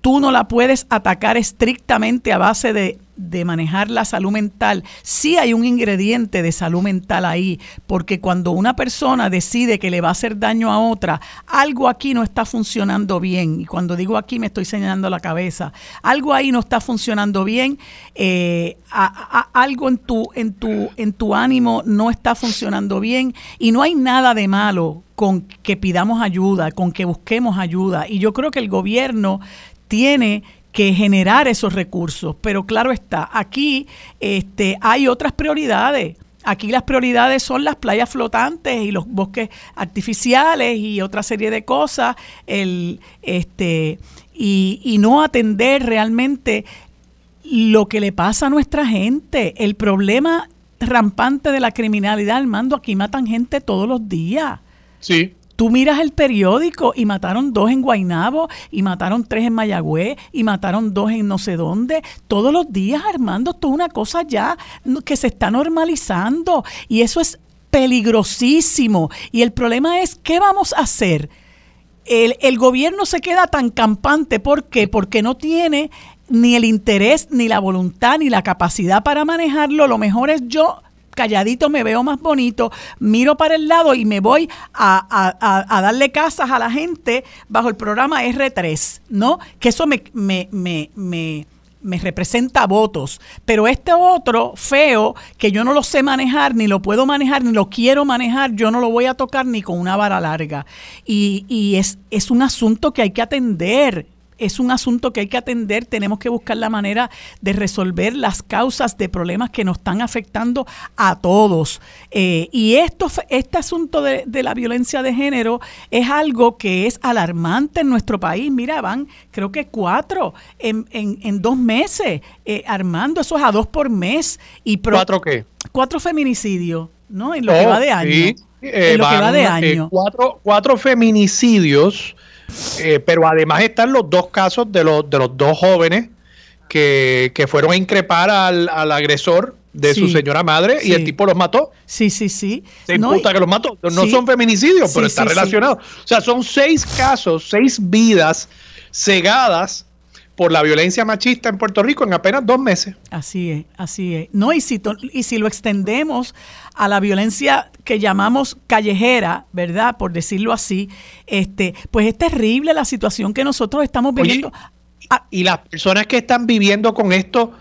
tú no la puedes atacar estrictamente a base de de manejar la salud mental, sí hay un ingrediente de salud mental ahí, porque cuando una persona decide que le va a hacer daño a otra, algo aquí no está funcionando bien. Y cuando digo aquí me estoy señalando la cabeza. Algo ahí no está funcionando bien, eh, algo en tu, en, tu, en tu ánimo no está funcionando bien y no hay nada de malo con que pidamos ayuda, con que busquemos ayuda. Y yo creo que el gobierno tiene que generar esos recursos. Pero claro está, aquí este, hay otras prioridades. Aquí las prioridades son las playas flotantes y los bosques artificiales y otra serie de cosas, el, este, y, y no atender realmente lo que le pasa a nuestra gente. El problema rampante de la criminalidad, al mando, aquí matan gente todos los días. Sí. Tú miras el periódico y mataron dos en Guainabo y mataron tres en Mayagüez y mataron dos en no sé dónde. Todos los días, Armando, esto es una cosa ya que se está normalizando y eso es peligrosísimo. Y el problema es, ¿qué vamos a hacer? El, el gobierno se queda tan campante. ¿Por qué? Porque no tiene ni el interés, ni la voluntad, ni la capacidad para manejarlo. Lo mejor es yo calladito me veo más bonito, miro para el lado y me voy a, darle casas a la gente bajo el programa R3, ¿no? Que eso me, me, me, me me representa votos, pero este otro feo que yo no lo sé manejar, ni lo puedo manejar, ni lo quiero manejar, yo no lo voy a tocar ni con una vara larga. Y, y es, es un asunto que hay que atender es un asunto que hay que atender, tenemos que buscar la manera de resolver las causas de problemas que nos están afectando a todos. Eh, y esto, este asunto de, la violencia de género es algo que es alarmante en nuestro país. Mira, van creo que cuatro en, en, dos meses, eh, Armando, eso es a dos por mes. Y ¿Cuatro qué? Cuatro feminicidios, ¿no? En lo que oh, va de año. en lo que va de año. cuatro, cuatro feminicidios eh, pero además están los dos casos de los, de los dos jóvenes que, fueron a increpar al, agresor de su señora madre y el tipo los mató. Sí, sí, sí. Se imputa que los mató. No son feminicidios, pero está relacionado. O sea, son seis casos, seis vidas cegadas por la violencia machista en Puerto Rico en apenas dos meses. Así es, así es. No, y si, y si lo extendemos a la violencia que llamamos callejera, ¿verdad? Por decirlo así, este, pues es terrible la situación que nosotros estamos viviendo. y, las personas que están viviendo con esto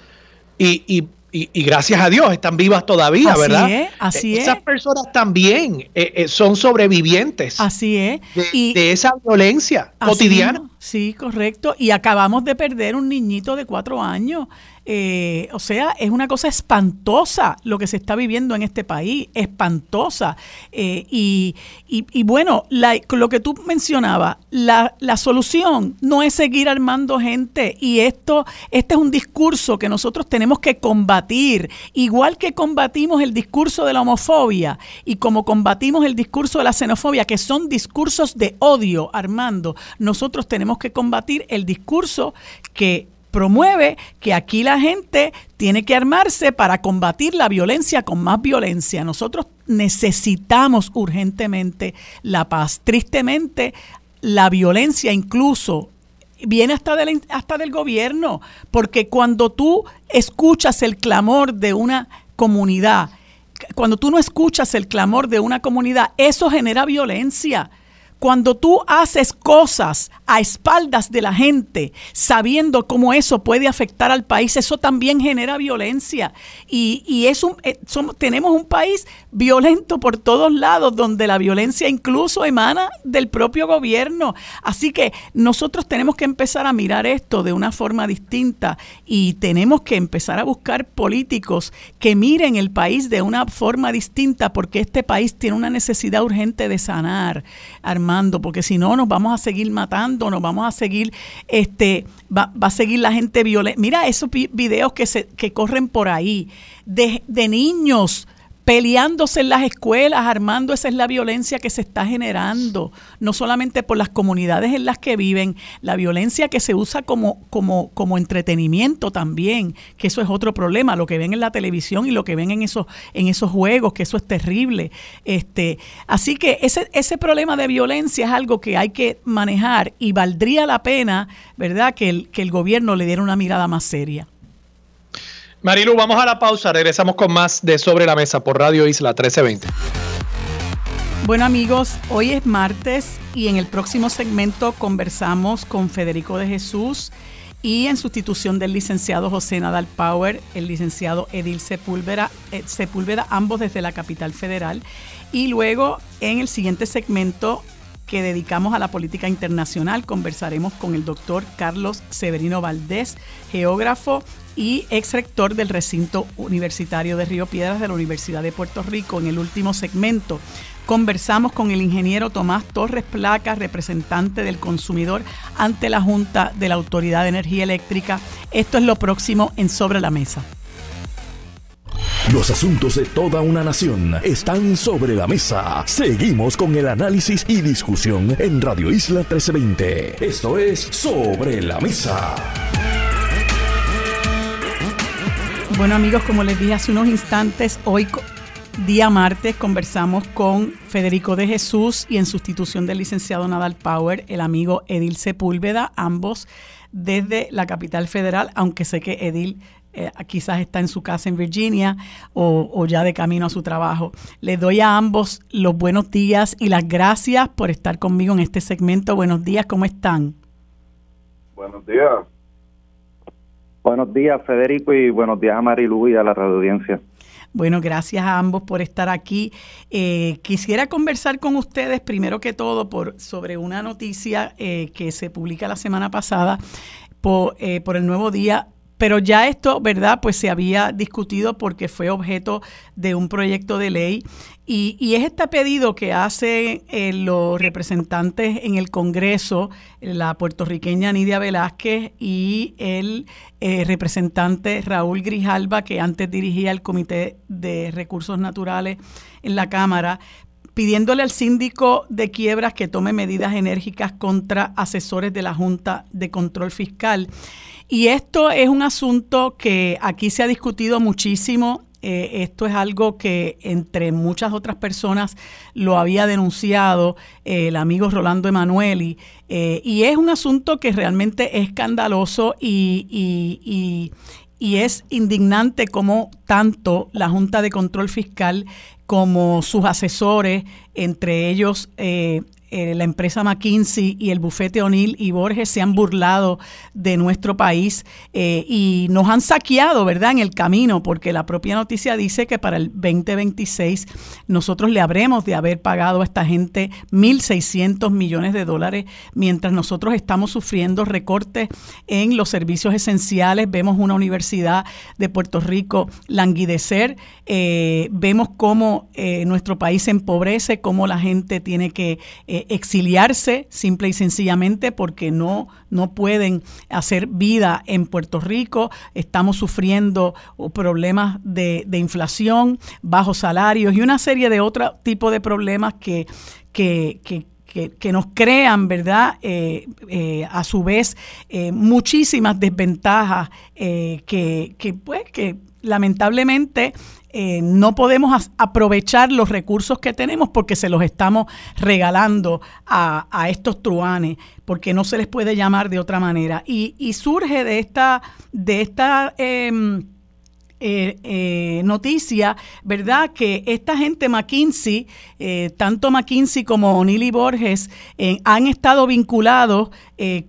y, y y, gracias a Dios están vivas todavía, ¿verdad? Es, así Esas personas también eh, eh, son sobrevivientes. Así es. De, y, de esa violencia cotidiana. Sí, correcto. Y acabamos de perder un niñito de cuatro años eh, o sea, es una cosa espantosa lo que se está viviendo en este país, espantosa. Eh, y, y, bueno, lo que tú mencionabas, la, la, solución no es seguir armando gente. Y esto, este es un discurso que nosotros tenemos que combatir, igual que combatimos el discurso de la homofobia y como combatimos el discurso de la xenofobia, que son discursos de odio, Armando, nosotros tenemos que combatir el discurso que promueve que aquí la gente tiene que armarse para combatir la violencia con más violencia. Nosotros necesitamos urgentemente la paz. Tristemente, la violencia incluso viene hasta del, hasta del gobierno, porque cuando tú escuchas el clamor de una comunidad, cuando tú no escuchas el clamor de una comunidad, eso genera violencia. Cuando tú haces cosas a espaldas de la gente, sabiendo cómo eso puede afectar al país, eso también genera violencia. Y, y es un, eh, tenemos un país violento por todos lados, donde la violencia incluso emana del propio gobierno. Así que nosotros tenemos que empezar a mirar esto de una forma distinta y tenemos que empezar a buscar políticos que miren el país de una forma distinta, porque este país tiene una necesidad urgente de sanar, armar porque si no nos vamos a seguir matando, nos vamos a seguir, este, va, a seguir la gente violenta. Mira esos videos que, se, que corren por ahí de, de niños peleándose en las escuelas, armando, esa es la violencia que se está generando, no solamente por las comunidades en las que viven, la violencia que se usa como, como, como entretenimiento también, que eso es otro problema, lo que ven en la televisión y lo que ven en esos, en esos juegos, que eso es terrible. Este, así que ese, ese problema de violencia es algo que hay que manejar y valdría la pena, ¿verdad?, que el, que el gobierno le diera una mirada más seria. Marilu, vamos a la pausa. Regresamos con más de Sobre la Mesa por Radio Isla 1320. Bueno amigos, hoy es martes y en el próximo segmento conversamos con Federico de Jesús y en sustitución del licenciado José Nadal Power, el licenciado Edil Sepúlveda, eh, Sepúlveda, ambos desde la capital federal. Y luego en el siguiente segmento que dedicamos a la política internacional conversaremos con el doctor Carlos Severino Valdés, geógrafo y ex rector del recinto universitario de Río Piedras de la Universidad de Puerto Rico. En el último segmento conversamos con el ingeniero Tomás Torres Placa, representante del consumidor ante la Junta de la Autoridad de Energía Eléctrica. Esto es lo próximo en Sobre la Mesa. Los asuntos de toda una nación están sobre la mesa. Seguimos con el análisis y discusión en Radio Isla 1320. Esto es Sobre la Mesa. Bueno amigos, como les dije hace unos instantes, hoy día martes conversamos con Federico de Jesús y en sustitución del licenciado Nadal Power, el amigo Edil Sepúlveda, ambos desde la capital federal, aunque sé que Edil eh, quizás está en su casa en Virginia o, o, ya de camino a su trabajo. Les doy a ambos los buenos días y las gracias por estar conmigo en este segmento. Buenos días, ¿cómo están? Buenos días. Buenos días, Federico, y buenos días a Marilu y a la radio audiencia. Bueno, gracias a ambos por estar aquí. Eh, quisiera conversar con ustedes, primero que todo, por, sobre una noticia eh, que se publica la semana pasada por, eh, por el Nuevo Día pero ya esto, ¿verdad? Pues se había discutido porque fue objeto de un proyecto de ley y, es este pedido que hacen eh, los representantes en el Congreso, la puertorriqueña Nidia Velázquez y el eh, representante Raúl Grijalba, que antes dirigía el Comité de Recursos Naturales en la Cámara, pidiéndole al síndico de quiebras que tome medidas enérgicas contra asesores de la Junta de Control Fiscal. Y esto es un asunto que aquí se ha discutido muchísimo. Eh, esto es algo que entre muchas otras personas lo había denunciado eh, el amigo Rolando Emanueli. Eh, y es un asunto que realmente es escandaloso y, y, es indignante como tanto la Junta de Control Fiscal como sus asesores, entre ellos eh, la empresa McKinsey y el bufete O'Neill y Borges se han burlado de nuestro país eh, y nos han saqueado, ¿verdad?, en el camino, porque la propia noticia dice que para el 2026 nosotros le habremos de haber pagado a esta gente 1.600 millones de dólares, mientras nosotros estamos sufriendo recortes en los servicios esenciales. Vemos una universidad de Puerto Rico languidecer, eh, vemos cómo nuestro país se empobrece, cómo la gente tiene que exiliarse simple y sencillamente porque no, no pueden hacer vida en Puerto Rico. Estamos sufriendo problemas de, inflación, bajos salarios y una serie de otro tipo de problemas que, que, que nos crean, ¿verdad? Eh, eh, a su vez, eh, muchísimas desventajas que, que, pues, que lamentablemente eh, no podemos aprovechar los recursos que tenemos porque se los estamos regalando a, estos truanes, porque no se les puede llamar de otra manera. Y, surge de esta, de esta em, eh, eh, noticia, ¿verdad? Que esta gente McKinsey, tanto McKinsey como O'Neill y Borges, han estado vinculados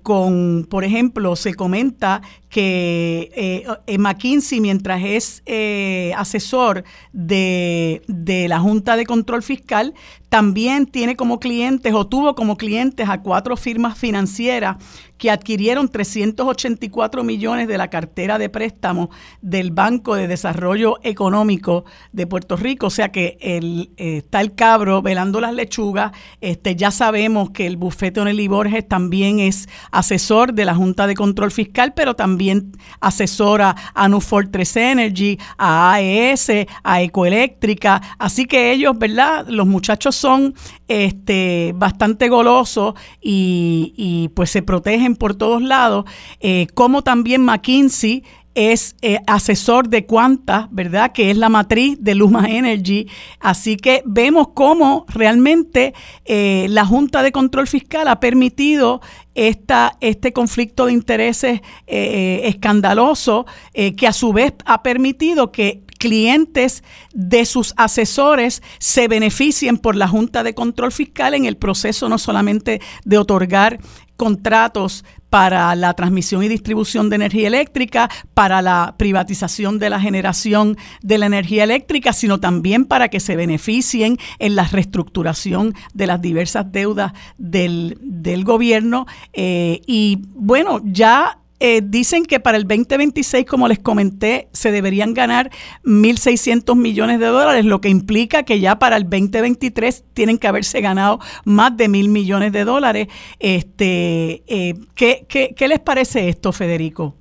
con, por ejemplo, se comenta que eh, eh, McKinsey, mientras es eh, asesor de, de, la Junta de Control Fiscal, también tiene como clientes o tuvo como clientes a cuatro firmas financieras que adquirieron 384 millones de la cartera de préstamo del Banco de Desarrollo Económico de Puerto Rico. O sea que el, está el cabro velando las lechugas. Este, ya sabemos que el bufete Onely Borges también es es asesor de la Junta de Control Fiscal, pero también asesora a New Fortress Energy, a AES, a Ecoeléctrica. Así que ellos, ¿verdad? Los muchachos son este, bastante golosos y, pues se protegen por todos lados, eh, como también McKinsey es eh, asesor de Quanta, ¿verdad? Que es la matriz de Luma Energy. Así que vemos cómo realmente eh, la Junta de Control Fiscal ha permitido esta, este conflicto de intereses eh, escandaloso, que a su vez ha permitido que clientes de sus asesores se beneficien por la Junta de Control Fiscal en el proceso no solamente de otorgar contratos para la transmisión y distribución de energía eléctrica, para la privatización de la generación de la energía eléctrica, sino también para que se beneficien en la reestructuración de las diversas deudas del, gobierno. Eh, y bueno, ya eh, dicen que para el 2026, como les comenté, se deberían ganar 1.600 millones de dólares, lo que implica que ya para el 2023 tienen que haberse ganado más de mil millones de dólares. Este, eh, ¿qué, qué, les parece esto, Federico?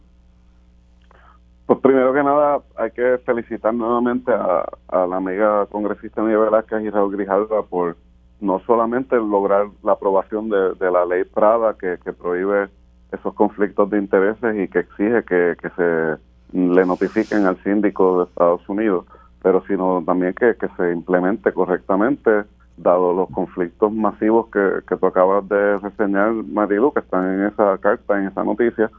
Pues primero que nada hay que felicitar nuevamente a, la amiga congresista Miguel Velázquez y Raúl Grijalva por no solamente lograr la aprobación de, la ley Prada que prohíbe esos conflictos de intereses y que exige que, se le notifiquen al síndico de Estados Unidos, pero sino también que, se implemente correctamente, dado los conflictos masivos que, que tú acabas de reseñar, Marilu, que están en esa carta, en esa noticia,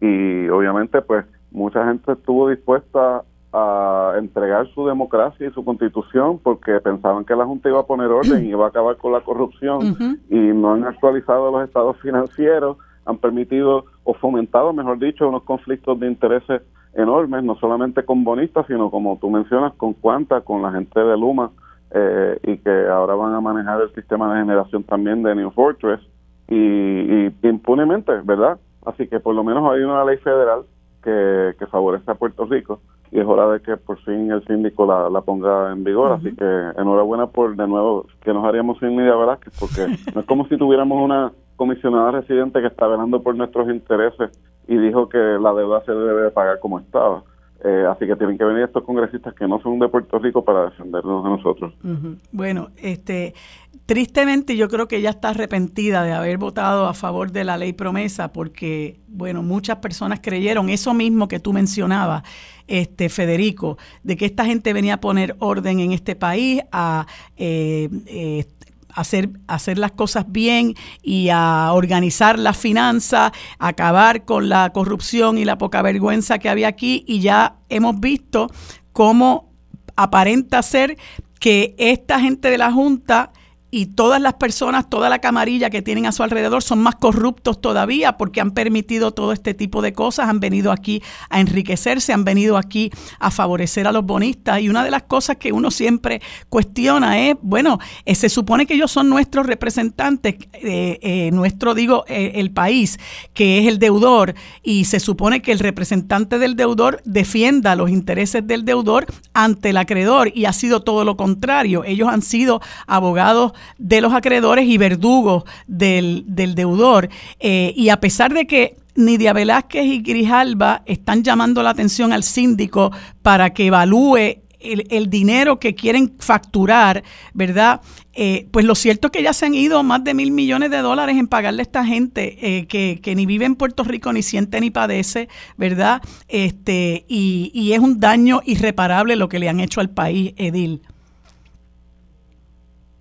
y obviamente pues mucha gente estuvo dispuesta a entregar su democracia y su constitución porque pensaban que la Junta iba a poner orden y iba a acabar con la corrupción y no han actualizado los estados financieros han permitido o fomentado, mejor dicho, unos conflictos de intereses enormes, no solamente con bonistas, sino como tú mencionas, con Cuanta, con la gente de Luma, eh, y que ahora van a manejar el sistema de generación también de New Fortress, y, impunemente, ¿verdad? Así que por lo menos hay una ley federal que, que favorece a Puerto Rico y es hora de que por fin el síndico la, ponga en vigor. Así que enhorabuena por de nuevo que nos haríamos sin Nidia Velázquez, porque no es como si tuviéramos una comisionada residente que está velando por nuestros intereses y dijo que la deuda se debe pagar como estaba. Eh, así que tienen que venir estos congresistas que no son de Puerto Rico para defendernos a nosotros. Bueno, este, tristemente yo creo que ella está arrepentida de haber votado a favor de la ley promesa porque, bueno, muchas personas creyeron eso mismo que tú mencionabas, este, Federico, de que esta gente venía a poner orden en este país, a eh, eh, hacer, hacer las cosas bien y a organizar las finanzas, acabar con la corrupción y la poca vergüenza que había aquí. Y ya hemos visto cómo aparenta ser que esta gente de la Junta y todas las personas, toda la camarilla que tienen a su alrededor son más corruptos todavía porque han permitido todo este tipo de cosas, han venido aquí a enriquecerse, han venido aquí a favorecer a los bonistas. Y una de las cosas que uno siempre cuestiona es, bueno, eh, se supone que ellos son nuestros representantes, eh, eh, nuestro, digo, el país, que es el deudor y se supone que el representante del deudor defienda los intereses del deudor ante el acreedor y ha sido todo lo contrario, ellos han sido abogados de los acreedores y verdugos del, deudor. Eh, y a pesar de que Nidia Velázquez y Grijalba están llamando la atención al síndico para que evalúe el, dinero que quieren facturar, ¿verdad? Eh, pues lo cierto es que ya se han ido más de mil millones de dólares en pagarle a esta gente eh, que, que, ni vive en Puerto Rico, ni siente ni padece, ¿verdad? Este, y, y es un daño irreparable lo que le han hecho al país, Edil.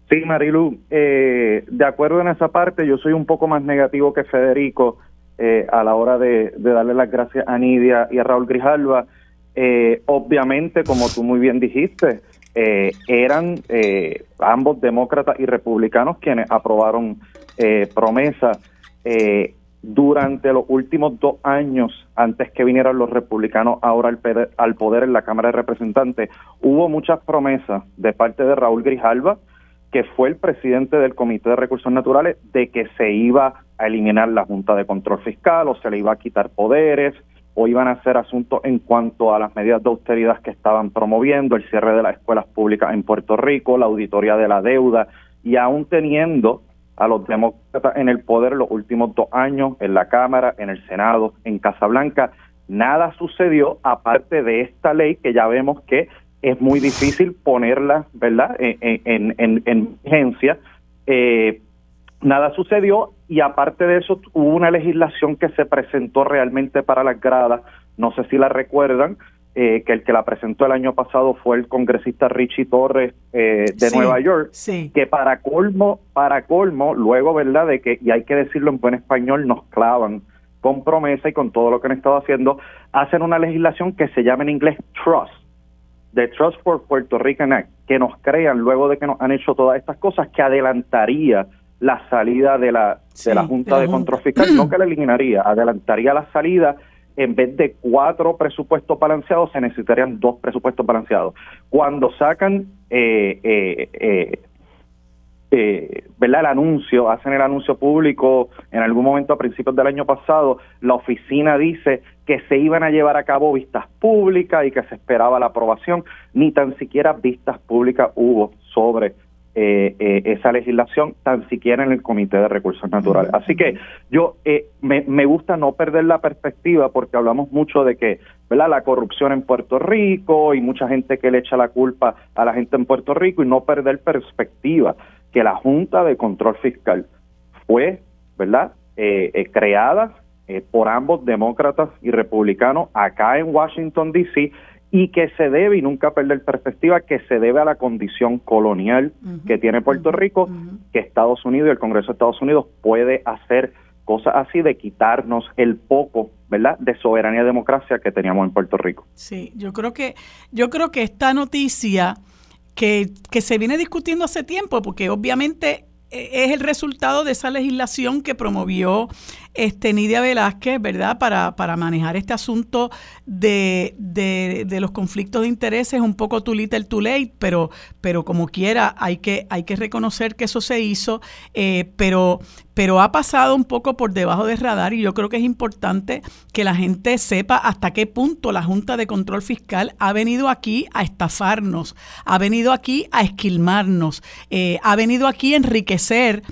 Sí, Marilu, eh, de acuerdo en esa parte, yo soy un poco más negativo que Federico eh, a la hora de, darle las gracias a Nidia y a Raúl Grijalva. Eh, obviamente, como tú muy bien dijiste, eran ambos demócratas y republicanos quienes aprobaron promesa durante los últimos dos años, antes que vinieran los republicanos ahora al poder en la Cámara de Representantes, hubo muchas promesas de parte de Raúl Grijalva, que fue el presidente del Comité de Recursos Naturales, de que se iba a eliminar la Junta de Control Fiscal o se le iba a quitar poderes o iban a hacer asuntos en cuanto a las medidas de austeridad que estaban promoviendo, el cierre de las escuelas públicas en Puerto Rico, la auditoría de la deuda y aún teniendo a los demócratas en el poder los últimos dos años, en la Cámara, en el Senado, en Casablanca. Nada sucedió aparte de esta ley que ya vemos que es muy difícil ponerla, ¿verdad?, en, en, en, vigencia. Eh, nada sucedió y aparte de eso hubo una legislación que se presentó realmente para las gradas, no sé si la recuerdan, eh, que el que la presentó el año pasado fue el congresista Richie Torres eh, de Nueva York, que para colmo, para colmo, luego, ¿verdad? De que, y hay que decirlo en buen español, nos clavan con promesa y con todo lo que han estado haciendo, hacen una legislación que se llama en inglés Trust, de Trust for Puerto Rican Act, que nos crean luego de que nos han hecho todas estas cosas, que adelantaría la salida de la, de la Junta de, Control Fiscal, no que la eliminaría, adelantaría la salida en vez de cuatro presupuestos balanceados, se necesitarían dos presupuestos balanceados. Cuando sacan eh, eh, eh, eh, ¿verdad? el anuncio, hacen el anuncio público en algún momento a principios del año pasado, la oficina dice que se iban a llevar a cabo vistas públicas y que se esperaba la aprobación, ni tan siquiera vistas públicas hubo sobre eh, eh, esa legislación, tan siquiera en el Comité de Recursos Naturales. Así que yo eh, me, me, gusta no perder la perspectiva porque hablamos mucho de que ¿verdad? la corrupción en Puerto Rico y mucha gente que le echa la culpa a la gente en Puerto Rico y no perder perspectiva que la Junta de Control Fiscal fue verdad creada por ambos demócratas y republicanos acá en Washington D.C y que se debe, y nunca perder perspectiva, que se debe a la condición colonial que tiene Puerto Rico, que Estados Unidos y el Congreso de Estados Unidos puede hacer cosas así de quitarnos el poco, ¿verdad?, de soberanía y democracia que teníamos en Puerto Rico. Sí, yo creo que, yo creo que esta noticia que, que se viene discutiendo hace tiempo, porque obviamente e, es el resultado de esa legislación que promovió este, Nidia Velázquez, ¿verdad?, para, para manejar este asunto de, de, los conflictos de intereses, un poco too little too late, pero, pero como quiera, hay que, hay que reconocer que eso se hizo, eh, pero, pero ha pasado un poco por debajo del radar y yo creo que es importante que la gente sepa hasta qué punto la Junta de Control Fiscal ha venido aquí a estafarnos, ha venido aquí a esquilmarnos, eh, ha venido aquí a enriquecer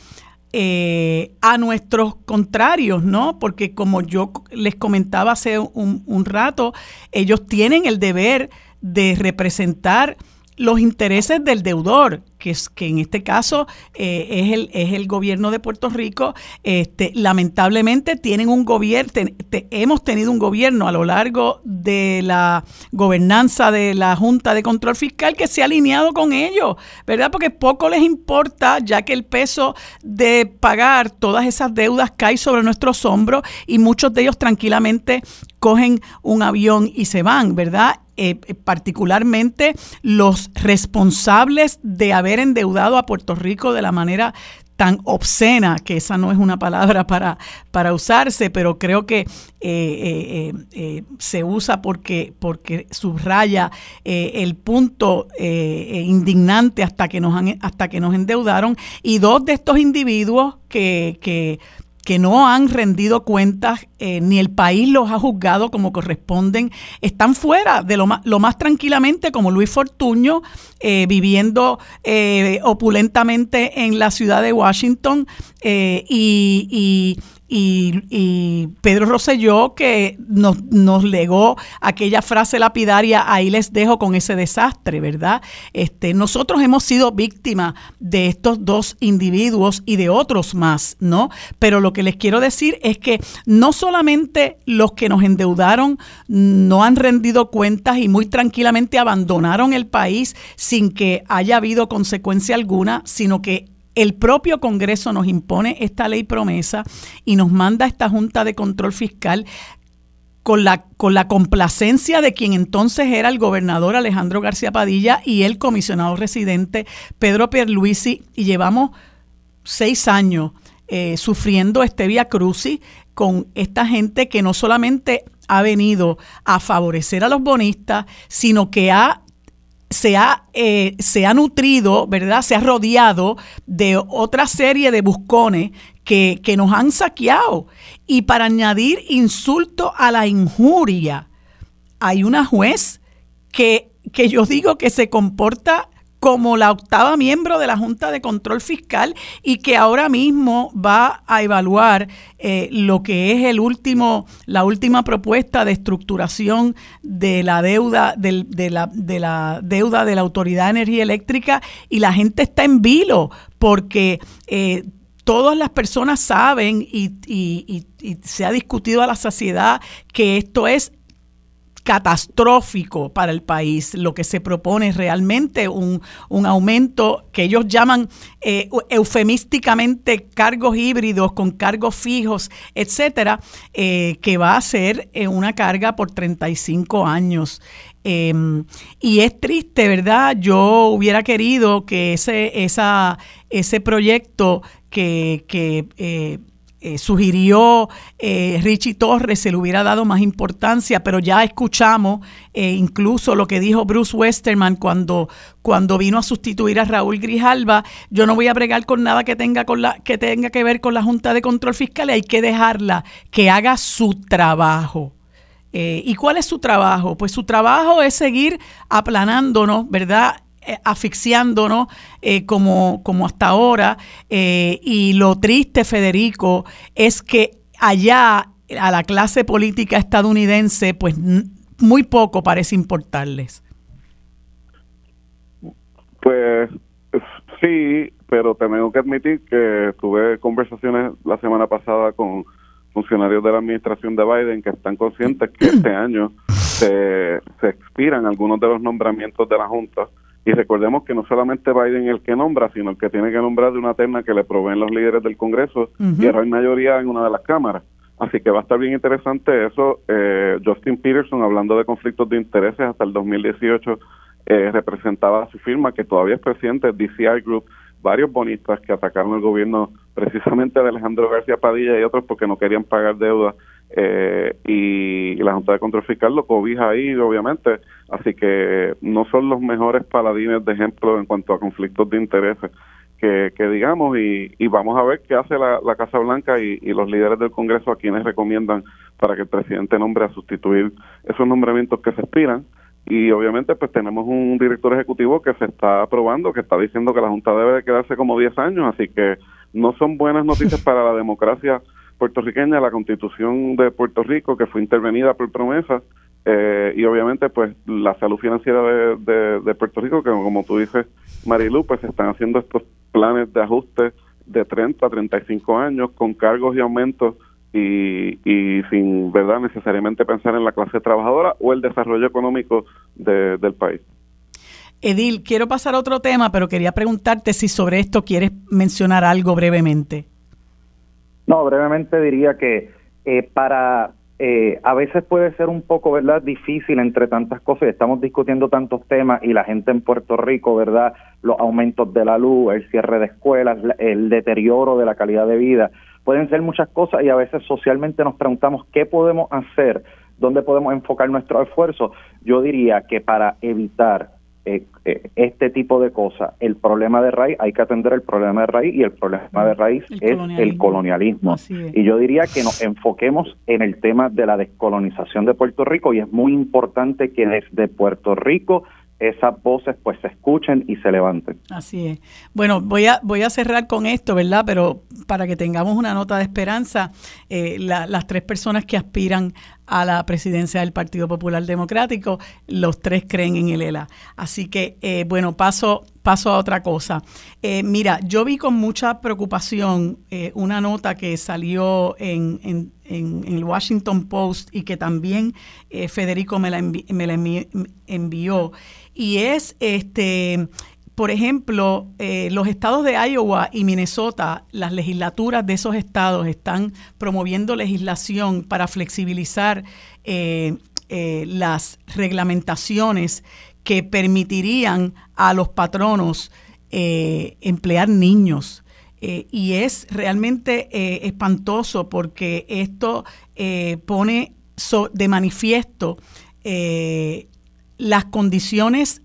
eh, a nuestros contrarios, ¿no? Porque como yo les comentaba hace un, un rato, ellos tienen el deber de representar los intereses del deudor, que, es, que en este caso eh, es, el, es el gobierno de Puerto Rico. Este, lamentablemente tienen un gobierno, hemos tenido un gobierno a lo largo de la gobernanza de la Junta de Control Fiscal que se ha alineado con ellos, ¿verdad? Porque poco les importa, ya que el peso de pagar todas esas deudas cae sobre nuestros hombros y muchos de ellos tranquilamente cogen un avión y se van, ¿verdad? Eh, eh, particularmente los responsables de haber endeudado a Puerto Rico de la manera tan obscena, que esa no es una palabra para, para usarse, pero creo que eh, se usa porque, porque subraya el punto indignante hasta que, nos han, hasta que nos endeudaron. Y dos de estos individuos que, que que no han rendido cuentas, eh, ni el país los ha juzgado como corresponden, están fuera de lo más, lo más tranquilamente, como Luis Fortuño, eh, viviendo eh, opulentamente en la ciudad de Washington y y, Pedro Rosselló que nos, nos, legó aquella frase lapidaria, ahí les dejo con ese desastre, ¿verdad? Este, nosotros hemos sido víctimas de estos dos individuos y de otros más, ¿no? Pero lo que les quiero decir es que no solamente los que nos endeudaron no han rendido cuentas y muy tranquilamente abandonaron el país sin que haya habido consecuencia alguna, sino que el propio Congreso nos impone esta ley promesa y nos manda esta Junta de Control Fiscal con la, con la complacencia de quien entonces era el gobernador Alejandro García Padilla y el comisionado residente Pedro Pierluisi, y llevamos seis años eh, sufriendo este vía crucis con esta gente que no solamente ha venido a favorecer a los bonistas, sino que ha se ha, eh, se ha nutrido, ¿verdad? Se ha rodeado de otra serie de buscones que, que nos han saqueado. Y para añadir insulto a la injuria, hay una juez que, que yo digo que se comporta como la octava miembro de la Junta de Control Fiscal y que ahora mismo va a evaluar eh, lo que es el último, la última propuesta de estructuración de la deuda, de, la, de la deuda de la Autoridad de Energía Eléctrica y la gente está en vilo porque eh, todas las personas saben y, y, se ha discutido a la saciedad que esto es catastrófico para el país. Lo que se propone es realmente un, aumento que ellos llaman eh, eufemísticamente cargos híbridos con cargos fijos, etcétera, eh, que va a ser eh, una carga por 35 años. Em, y es triste, ¿verdad? Yo hubiera querido que ese, esa, ese proyecto que, que sugirió eh, Richie Torres se le hubiera dado más importancia, pero ya escuchamos eh, incluso lo que dijo Bruce Westerman cuando, cuando vino a sustituir a Raúl Grijalva. Yo no voy a bregar con nada que tenga, con la, que tenga que ver con la Junta de Control Fiscal, hay que dejarla que haga su trabajo. ¿Y cuál es su trabajo? Pues su trabajo es seguir aplanándonos, ¿verdad? Eh, asfixiándonos eh, como, como hasta ahora. Eh, y lo triste, Federico, es que allá a la clase política estadounidense, pues muy poco parece importarles. Pues sí, pero tengo que admitir que tuve conversaciones la semana pasada con funcionarios de la administración de Biden que están conscientes que este año se, se expiran algunos de los nombramientos de la Junta y recordemos que no solamente Biden es el que nombra, sino el que tiene que nombrar de una terna que le proveen los líderes del Congreso y ahora hay mayoría en una de las cámaras. Así que va a estar bien interesante eso. Eh, Justin Peterson, hablando de conflictos de intereses, hasta el 2018 eh, representaba a su firma, que todavía es presidente, DCI Group, varios bonistas que atacaron el gobierno precisamente de Alejandro García Padilla y otros porque no querían pagar deuda eh, y, la Junta de Control Fiscal lo cobija ahí, obviamente, así que no son los mejores paladines de ejemplo en cuanto a conflictos de intereses que, digamos, y, vamos a ver qué hace la, Casa Blanca y, los líderes del Congreso a quienes recomiendan para que el presidente nombre a sustituir esos nombramientos que se expiran. Y obviamente pues tenemos un director ejecutivo que se está aprobando, que está diciendo que la Junta debe de quedarse como 10 años, así que no son buenas noticias para la democracia puertorriqueña, la constitución de Puerto Rico, que fue intervenida por promesa, eh, y obviamente pues la salud financiera de, de, Puerto Rico, que como tú dices, Marilu, pues están haciendo estos planes de ajuste de 30 a 35 años con cargos y aumentos y, y sin verdad necesariamente pensar en la clase trabajadora o el desarrollo económico del país. Edil, quiero pasar a otro tema, pero quería preguntarte si sobre esto quieres mencionar algo brevemente. No, brevemente diría que eh, para eh, a veces puede ser un poco, ¿verdad?, difícil entre tantas cosas. Estamos discutiendo tantos temas y la gente en Puerto Rico, ¿verdad?, los aumentos de la luz, el cierre de escuelas, el deterioro de la calidad de vida. Pueden ser muchas cosas y a veces socialmente nos preguntamos qué podemos hacer, dónde podemos enfocar nuestro esfuerzo. Yo diría que para evitar eh, eh, este tipo de cosas. El problema de raíz, hay que atender el problema de raíz y el problema de raíz es el colonialismo. Y yo diría que nos enfoquemos en el tema de la descolonización de Puerto Rico y es muy importante que desde Puerto Rico esas voces pues se escuchen y se levanten. Así es. Bueno, voy a, voy a cerrar con esto, ¿verdad? Pero para que tengamos una nota de esperanza, eh, las tres personas que aspiran a la presidencia del Partido Popular Democrático, los tres creen en el ELA. Así que, eh, bueno, paso, paso a otra cosa. Eh, mira, yo vi con mucha preocupación una nota que salió en, en, el Washington Post y que también Federico me la, me la envió y es este por ejemplo, eh, los estados de Iowa y Minnesota, las legislaturas de esos estados están promoviendo legislación para flexibilizar eh, eh, las reglamentaciones que permitirían a los patronos emplear niños. y es realmente espantoso porque esto pone de manifiesto las condiciones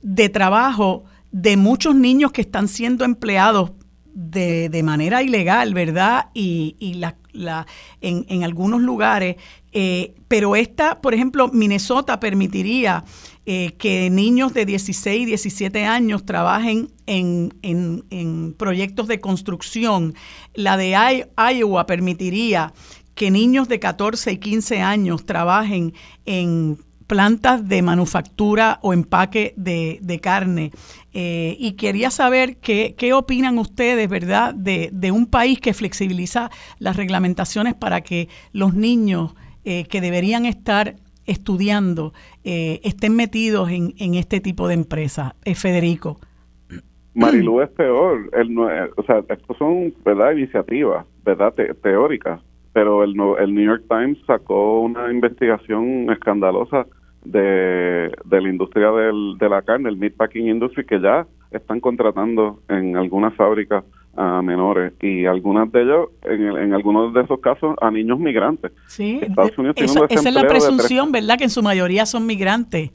de trabajo de muchos niños que están siendo empleados de, manera ilegal, ¿verdad? Y, la, en, algunos lugares Eh, pero esta, por ejemplo, Minnesota permitiría eh, que niños de 16, 17 años trabajen en, en, proyectos de construcción. La de Iowa permitiría que niños de 14 y 15 años trabajen en plantas de manufactura o empaque de, carne. Eh, y quería saber qué, qué opinan ustedes, ¿verdad?, de, de, un país que flexibiliza las reglamentaciones para que los niños eh, que deberían estar estudiando eh, estén metidos en, en, este tipo de empresas. Eh, Federico. Marilu es peor. El, o sea, estos son, ¿verdad?, iniciativas, ¿verdad?, teóricas. Pero el, el New York Times sacó una investigación escandalosa de, de la industria del, de la carne, el meatpacking industry, que ya están contratando en algunas fábricas a menores y algunas de ellos, en, en algunos de esos casos, a niños migrantes. Sí, Estados Unidos esa, esa es la presunción, ¿verdad? Que en su mayoría son migrantes.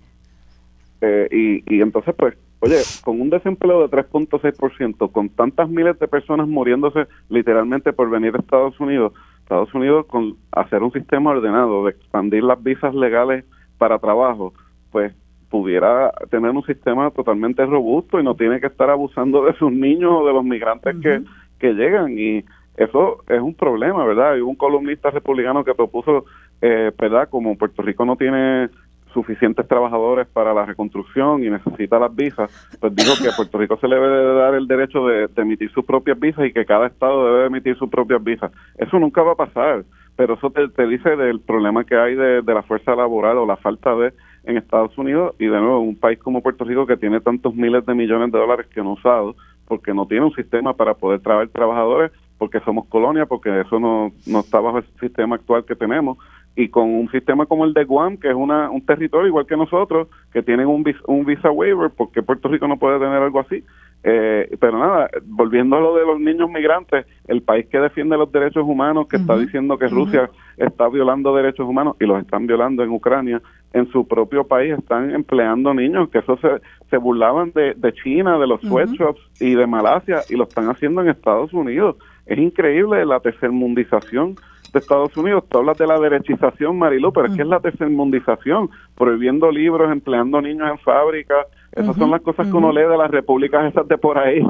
Eh, y, y entonces, pues, oye, con un desempleo de 3.6%, con tantas miles de personas muriéndose literalmente por venir a Estados Unidos, Estados Unidos con hacer un sistema ordenado de expandir las visas legales para trabajo, pues pudiera tener un sistema totalmente robusto y no tiene que estar abusando de sus niños o de los migrantes que, que llegan y eso es un problema, ¿verdad? Hay un columnista republicano que propuso, eh, ¿verdad? Como Puerto Rico no tiene suficientes trabajadores para la reconstrucción y necesita las visas, pues dijo que a Puerto Rico se le debe dar el derecho de, emitir sus propias visas y que cada estado debe emitir sus propias visas. Eso nunca va a pasar, pero eso te, dice del problema que hay de, de la fuerza laboral o la falta de en Estados Unidos y de nuevo un país como Puerto Rico que tiene tantos miles de millones de dólares que no usado porque no tiene un sistema para poder traer trabajadores porque somos colonia porque eso no, no está bajo el sistema actual que tenemos y con un sistema como el de Guam que es una, un territorio igual que nosotros que tienen un, un visa waiver porque Puerto Rico no puede tener algo así eh, pero nada, volviendo a lo de los niños migrantes, el país que defiende los derechos humanos, que está diciendo que Rusia está violando derechos humanos y los están violando en Ucrania, en su propio país están empleando niños, que eso se, se burlaban de, de China, de los sweatshops y de Malasia, y lo están haciendo en Estados Unidos. Es increíble la tercermundización de Estados Unidos. Tú hablas de la derechización, Marilu, pero es que es la tercermundización, prohibiendo libros, empleando niños en fábricas. Esas son las cosas que uno lee de las repúblicas esas de por ahí.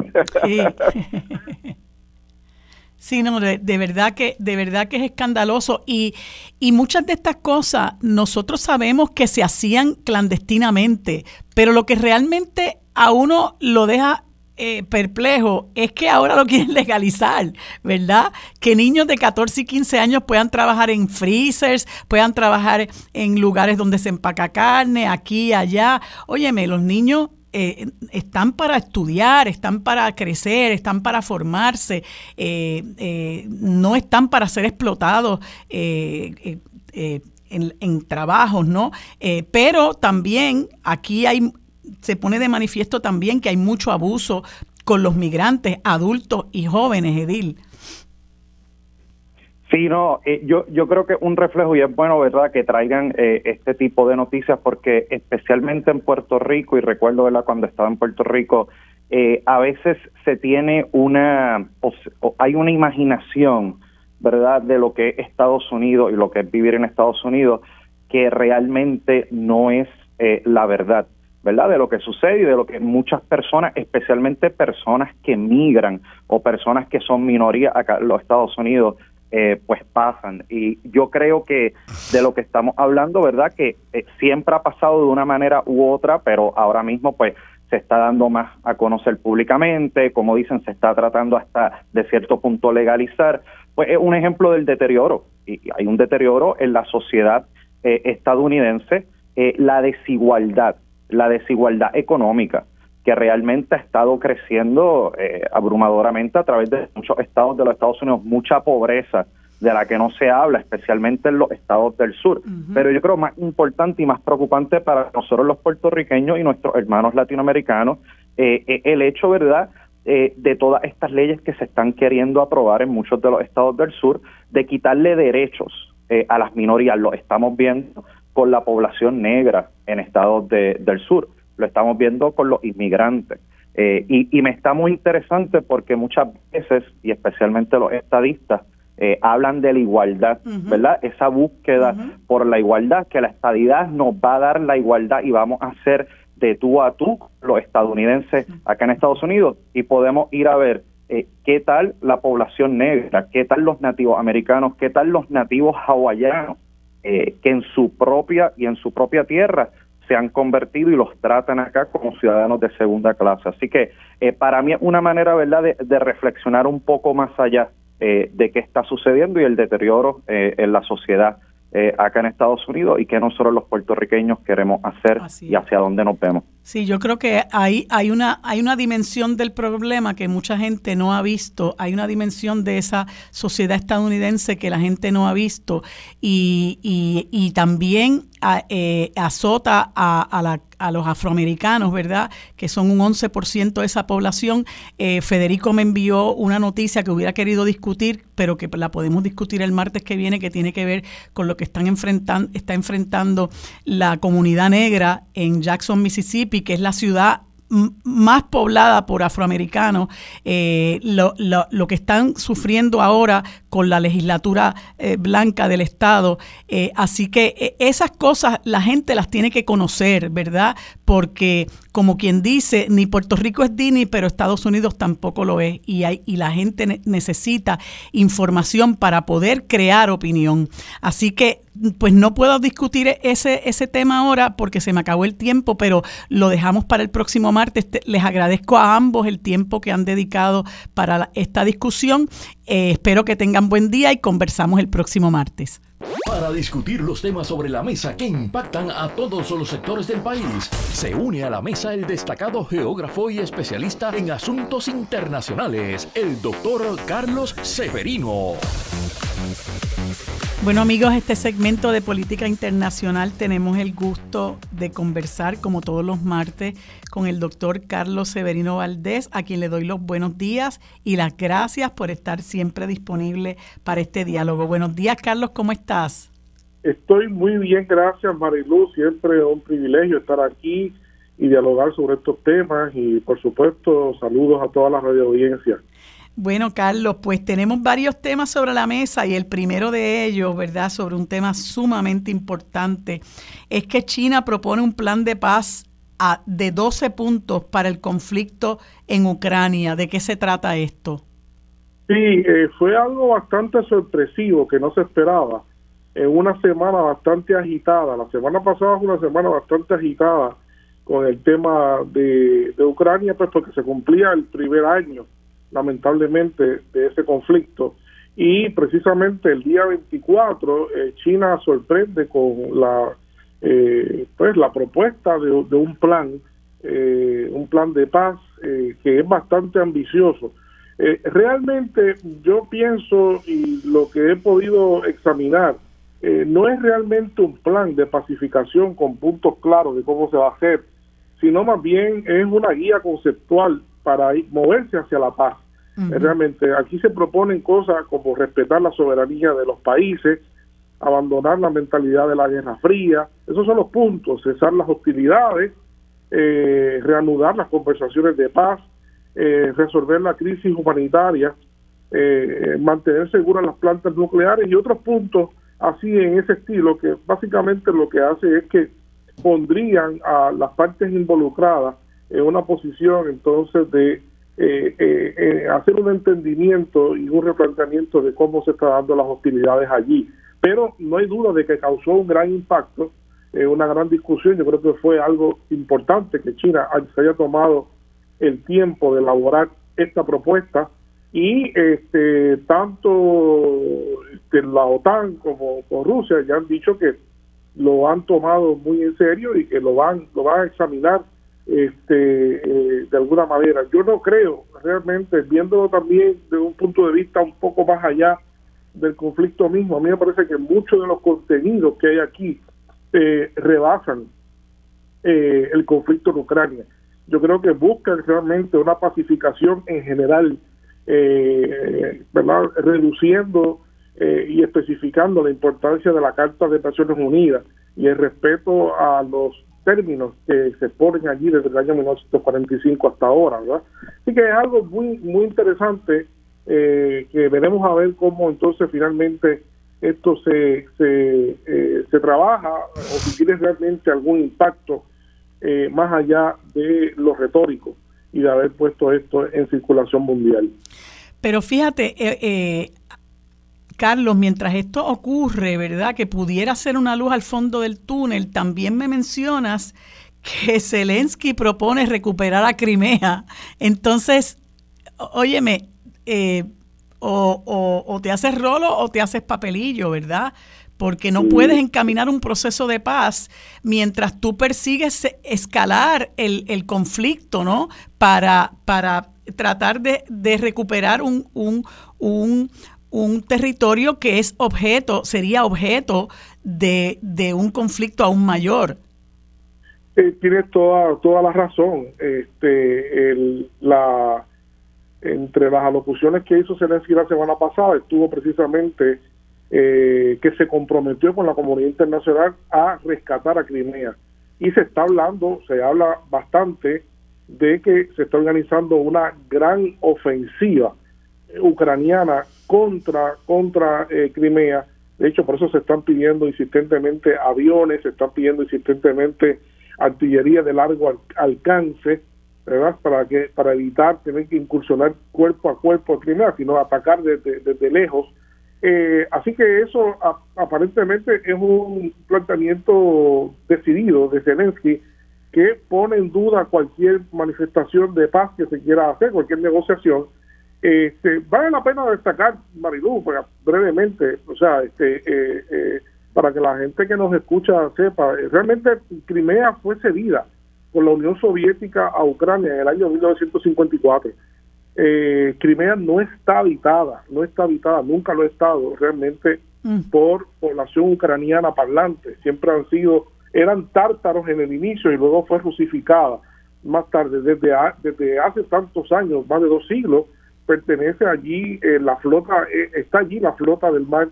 Sí. Sí, no, de, verdad que de verdad que es escandaloso y, y muchas de estas cosas nosotros sabemos que se hacían clandestinamente, pero lo que realmente a uno lo deja eh, perplejo es que ahora lo quieren legalizar, ¿verdad? Que niños de 14 y 15 años puedan trabajar en freezers, puedan trabajar en lugares donde se empaca carne, aquí allá. Óyeme, los niños eh, están para estudiar, están para crecer, están para formarse, eh, no están para ser explotados en, trabajos, ¿no? pero también aquí hay se pone de manifiesto también que hay mucho abuso con los migrantes, adultos y jóvenes, Edil. Sí, no, eh, yo, yo creo que un reflejo, y es bueno, ¿verdad?, que traigan eh, este tipo de noticias, porque especialmente en Puerto Rico, y recuerdo, ¿verdad?, cuando estaba en Puerto Rico, eh, a veces se tiene una, hay una imaginación, ¿verdad?, de lo que es Estados Unidos y lo que es vivir en Estados Unidos, que realmente no es la verdad. ¿Verdad? De lo que sucede y de lo que muchas personas, especialmente personas que migran o personas que son minoría acá en los Estados Unidos, eh, pues pasan. Y yo creo que de lo que estamos hablando, ¿verdad? Que eh, siempre ha pasado de una manera u otra, pero ahora mismo pues se está dando más a conocer públicamente, como dicen, se está tratando hasta de cierto punto legalizar. Pues es un ejemplo del deterioro. Y hay un deterioro en la sociedad eh, estadounidense, la desigualdad la desigualdad económica que realmente ha estado creciendo eh, abrumadoramente a través de muchos estados de los Estados Unidos, mucha pobreza de la que no se habla, especialmente en los estados del sur. Pero yo creo más importante y más preocupante para nosotros los puertorriqueños y nuestros hermanos latinoamericanos, eh, eh, el hecho, ¿verdad?, de todas estas leyes que se están queriendo aprobar en muchos de los estados del sur, de quitarle derechos a las minorías. Lo estamos viendo con la población negra en estados del sur, lo estamos viendo con los inmigrantes. Eh, y, me está muy interesante porque muchas veces, y especialmente los estadistas, eh, hablan de la igualdad, ¿verdad? Esa búsqueda por la igualdad, que la estadidad nos va a dar la igualdad y vamos a ser de tú a tú los estadounidenses acá en Estados Unidos. Y podemos ir a ver eh, qué tal la población negra, qué tal los nativos americanos, qué tal los nativos hawaianos, eh, que en su propia y en su propia tierra se han convertido y los tratan acá como ciudadanos de segunda clase. Así que para mí es una manera, ¿verdad?, de reflexionar un poco más allá eh, de qué está sucediendo y el deterioro eh, en la sociedad eh, acá en Estados Unidos y qué nosotros los puertorriqueños queremos hacer y hacia dónde nos vemos. Sí, yo creo que hay, hay, una, hay una dimensión del problema que mucha gente no ha visto, hay una dimensión de esa sociedad estadounidense que la gente no ha visto y, y, y también azota a, a la a los afroamericanos, ¿verdad? Que son un 11% de esa población. Eh, Federico me envió una noticia que hubiera querido discutir, pero que la podemos discutir el martes que viene, que tiene que ver con lo que están enfrentando, está enfrentando la comunidad negra en Jackson, Mississippi, que es la ciudad más poblada por afroamericanos, eh, lo, lo, lo, que están sufriendo ahora con la legislatura eh, blanca del Estado. Eh, así que esas cosas la gente las tiene que conocer, ¿verdad? Porque como quien dice, ni Puerto Rico es Dini, pero Estados Unidos tampoco lo es. Y, hay, y la gente necesita información para poder crear opinión. Así que, pues no puedo discutir ese, ese tema ahora porque se me acabó el tiempo, pero lo dejamos para el próximo martes. Les agradezco a ambos el tiempo que han dedicado para esta discusión. Eh, espero que tengan buen día y conversamos el próximo martes. Para discutir los temas sobre la mesa que impactan a todos los sectores del país, se une a la mesa el destacado geógrafo y especialista en asuntos internacionales, el doctor Carlos Severino. Bueno amigos, este segmento de política internacional tenemos el gusto de conversar como todos los martes con el doctor Carlos Severino Valdés, a quien le doy los buenos días y las gracias por estar siempre disponible para este diálogo. Buenos días Carlos, ¿cómo estás? Estoy muy bien, gracias Marilu, siempre un privilegio estar aquí y dialogar sobre estos temas y por supuesto saludos a toda la radio audiencia. Bueno, Carlos, pues tenemos varios temas sobre la mesa y el primero de ellos, ¿verdad? Sobre un tema sumamente importante, es que China propone un plan de paz a, de 12 puntos para el conflicto en Ucrania. ¿De qué se trata esto? Sí, eh, fue algo bastante sorpresivo que no se esperaba. En una semana bastante agitada. La semana pasada fue una semana bastante agitada con el tema de, de Ucrania, pues porque se cumplía el primer año lamentablemente, de ese conflicto. Y precisamente el día 24, eh, China sorprende con la, eh, pues, la propuesta de, un plan, eh, un plan de paz que es bastante ambicioso. realmente yo pienso y lo que he podido examinar, no es realmente un plan de pacificación con puntos claros de cómo se va a hacer, sino más bien es una guía conceptual para moverse hacia la paz. Realmente aquí se proponen cosas como respetar la soberanía de los países, abandonar la mentalidad de la Guerra Fría, esos son los puntos, cesar las hostilidades, eh, reanudar las conversaciones de paz, eh, resolver la crisis humanitaria, eh, mantener seguras las plantas nucleares y otros puntos así en ese estilo que básicamente lo que hace es que pondrían a las partes involucradas en una posición entonces de eh, eh, eh, hacer un entendimiento y un replanteamiento de cómo se están dando las hostilidades allí. Pero no hay duda de que causó un gran impacto, una gran discusión. Yo creo que fue algo importante que China se haya tomado el tiempo de elaborar esta propuesta y este tanto este, la OTAN como, como Rusia ya han dicho que lo han tomado muy en serio y que lo van lo van a examinar este, eh, de alguna manera. Yo no creo realmente, viéndolo también de un punto de vista un poco más allá del conflicto mismo, a mí me parece que muchos de los contenidos que hay aquí eh, rebasan eh, el conflicto en Ucrania. Yo creo que buscan realmente una pacificación en general, ¿verdad? reduciendo y especificando la importancia de la Carta de Naciones Unidas y el respeto a los términos que se ponen allí desde el año 1945 hasta ahora, ¿verdad? Así que es algo muy muy interesante eh, que veremos a ver cómo entonces finalmente esto se, se, eh, se trabaja o si tiene realmente algún impacto eh, más allá de lo retórico y de haber puesto esto en circulación mundial. Pero fíjate, eh, Carlos, mientras esto ocurre, ¿verdad? Que pudiera ser una luz al fondo del túnel, también me mencionas que Zelensky propone recuperar a Crimea. Entonces, óyeme, eh, o, o, te haces rolo o te haces papelillo, ¿verdad? Porque no puedes encaminar un proceso de paz mientras tú persigues escalar el, el conflicto, ¿no? Para, para tratar de, de recuperar un, un, un, un territorio que es objeto, sería objeto de, de un conflicto aún mayor. Eh, tienes toda, toda la razón. Este, la, entre las alocuciones que hizo Zelensky la semana pasada estuvo precisamente eh, que se comprometió con la comunidad internacional a rescatar a Crimea. Y se está hablando, se habla bastante de que se está organizando una gran ofensiva ucraniana contra, contra eh, Crimea. De hecho, por eso se están pidiendo insistentemente aviones, se están pidiendo insistentemente artillería de largo alcance, ¿verdad? Para que para evitar tener que incursionar cuerpo a cuerpo a Crimea, sino atacar desde, desde lejos. Eh, así que eso aparentemente es un planteamiento decidido de Zelensky que pone en duda cualquier manifestación de paz que se quiera hacer, cualquier negociación. Este, vale la pena destacar, Marilu, brevemente, o sea, este, eh, eh, para que la gente que nos escucha sepa, realmente Crimea fue cedida por la Unión Soviética a Ucrania en el año 1954. Eh, Crimea no está habitada, no está habitada, nunca lo ha estado realmente mm. por población ucraniana parlante. Siempre han sido, eran tártaros en el inicio y luego fue rusificada más tarde. Desde, desde hace tantos años, más de dos siglos, pertenece allí eh, la flota, eh, está allí la flota del mar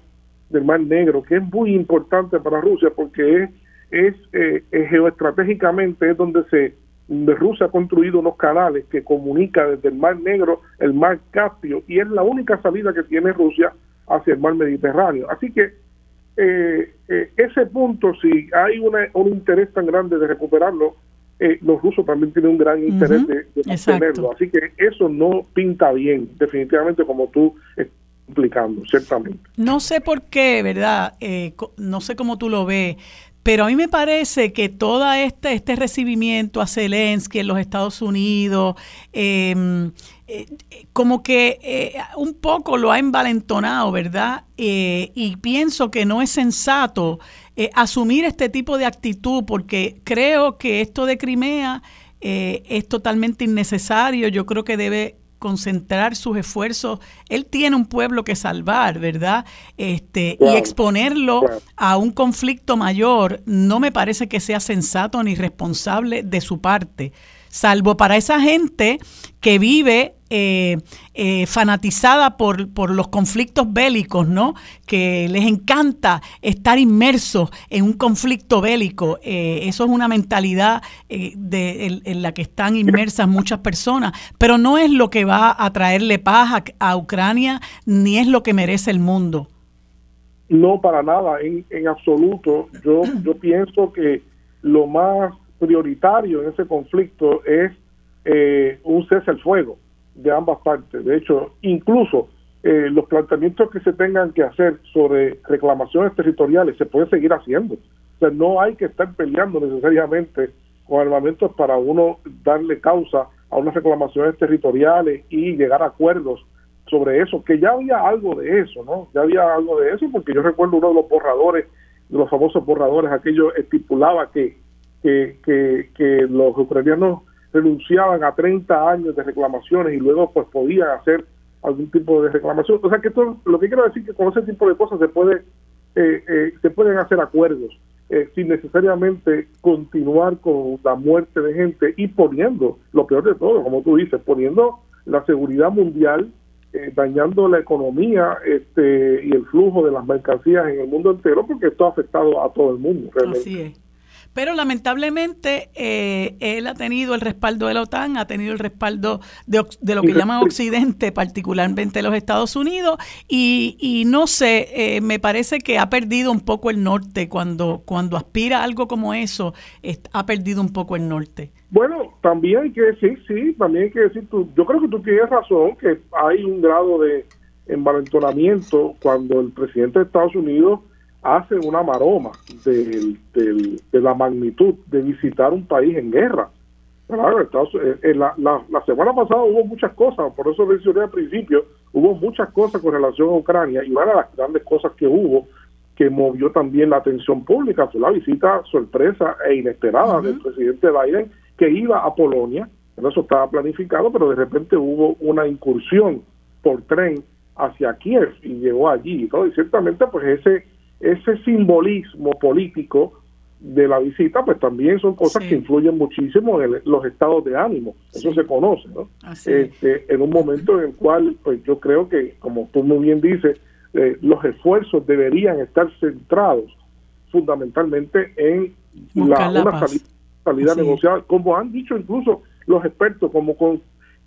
del Mar Negro, que es muy importante para Rusia porque es, es eh, geoestratégicamente es donde se Rusia ha construido unos canales que comunica desde el Mar Negro, el Mar Caspio, y es la única salida que tiene Rusia hacia el Mar Mediterráneo. Así que eh, eh, ese punto, si hay una, un interés tan grande de recuperarlo, los rusos también tienen un gran interés de, de mantenerlo. Así que eso no pinta bien, definitivamente, como tú implicando, ciertamente. No sé por qué, ¿verdad? Eh, no sé cómo tú lo ves, pero a mí me parece que todo este, este recibimiento a Zelensky en los Estados Unidos, em, eh, como que eh, un poco lo ha envalentonado, ¿verdad? y pienso que no es sensato asumir este tipo de actitud porque creo que esto de Crimea es totalmente innecesario. Yo creo que debe concentrar sus esfuerzos. Él tiene un pueblo que salvar, ¿verdad? Este, y exponerlo a un conflicto mayor no me parece que sea sensato ni responsable de su parte salvo para esa gente que vive eh, eh, fanatizada por, por, los conflictos bélicos, ¿no? Que les encanta estar inmersos en un conflicto bélico. Eh, eso es una mentalidad de, en, la que están inmersas muchas personas, pero no es lo que va a traerle paz a, a Ucrania, ni es lo que merece el mundo. No, para nada, en, en absoluto. Yo, yo pienso que lo más prioritario en ese conflicto es eh, un cese al fuego de ambas partes. De hecho, incluso eh, los planteamientos que se tengan que hacer sobre reclamaciones territoriales se pueden seguir haciendo. O sea, no hay que estar peleando necesariamente con armamentos para uno darle causa a unas reclamaciones territoriales y llegar a acuerdos sobre eso, que ya había algo de eso, ¿no? Ya había algo de eso, porque yo recuerdo uno de los borradores, de los famosos borradores, aquello estipulaba que que, que, los ucranianos renunciaban a 30 años de reclamaciones y luego pues podían hacer algún tipo de reclamación. O sea que esto, lo que quiero decir que con ese tipo de cosas se puede eh, eh, se pueden hacer acuerdos eh, sin necesariamente continuar con la muerte de gente y poniendo, lo peor de todo, como tú dices, poniendo la seguridad mundial, dañando la economía este, y el flujo de las mercancías en el mundo entero, porque esto ha afectado a todo el mundo. Realmente. Así es. Pero lamentablemente eh, él ha tenido el respaldo de la OTAN, ha tenido el respaldo de, de lo que llaman Occidente, particularmente los Estados Unidos, y, y no sé, eh, me parece que ha perdido un poco el norte cuando, cuando aspira a algo como eso, ha perdido un poco el norte. Bueno, también hay que decir, sí, también hay que decir, tú, yo creo que tú tienes razón, que hay un grado de envalentonamiento cuando el presidente de Estados Unidos hace una maroma de, la magnitud de visitar un país en guerra. Eh, la, la, semana pasada hubo muchas cosas, por eso mencioné al principio, hubo muchas cosas con relación a Ucrania y una de las grandes cosas que hubo que movió también la atención pública fue la visita sorpresa e inesperada del presidente Biden que iba a Polonia, eso estaba planificado, pero de repente hubo una incursión por tren hacia Kiev y llegó allí, ¿no? Y ciertamente pues ese ese simbolismo político de la visita, pues también son cosas que influyen muchísimo en los estados de ánimo. Eso se conoce, ¿no? Este, en un momento en el cual, pues yo creo que, como tú muy bien dices, eh, los esfuerzos deberían estar centrados fundamentalmente en la, una salida, negociada, como han dicho incluso los expertos, como con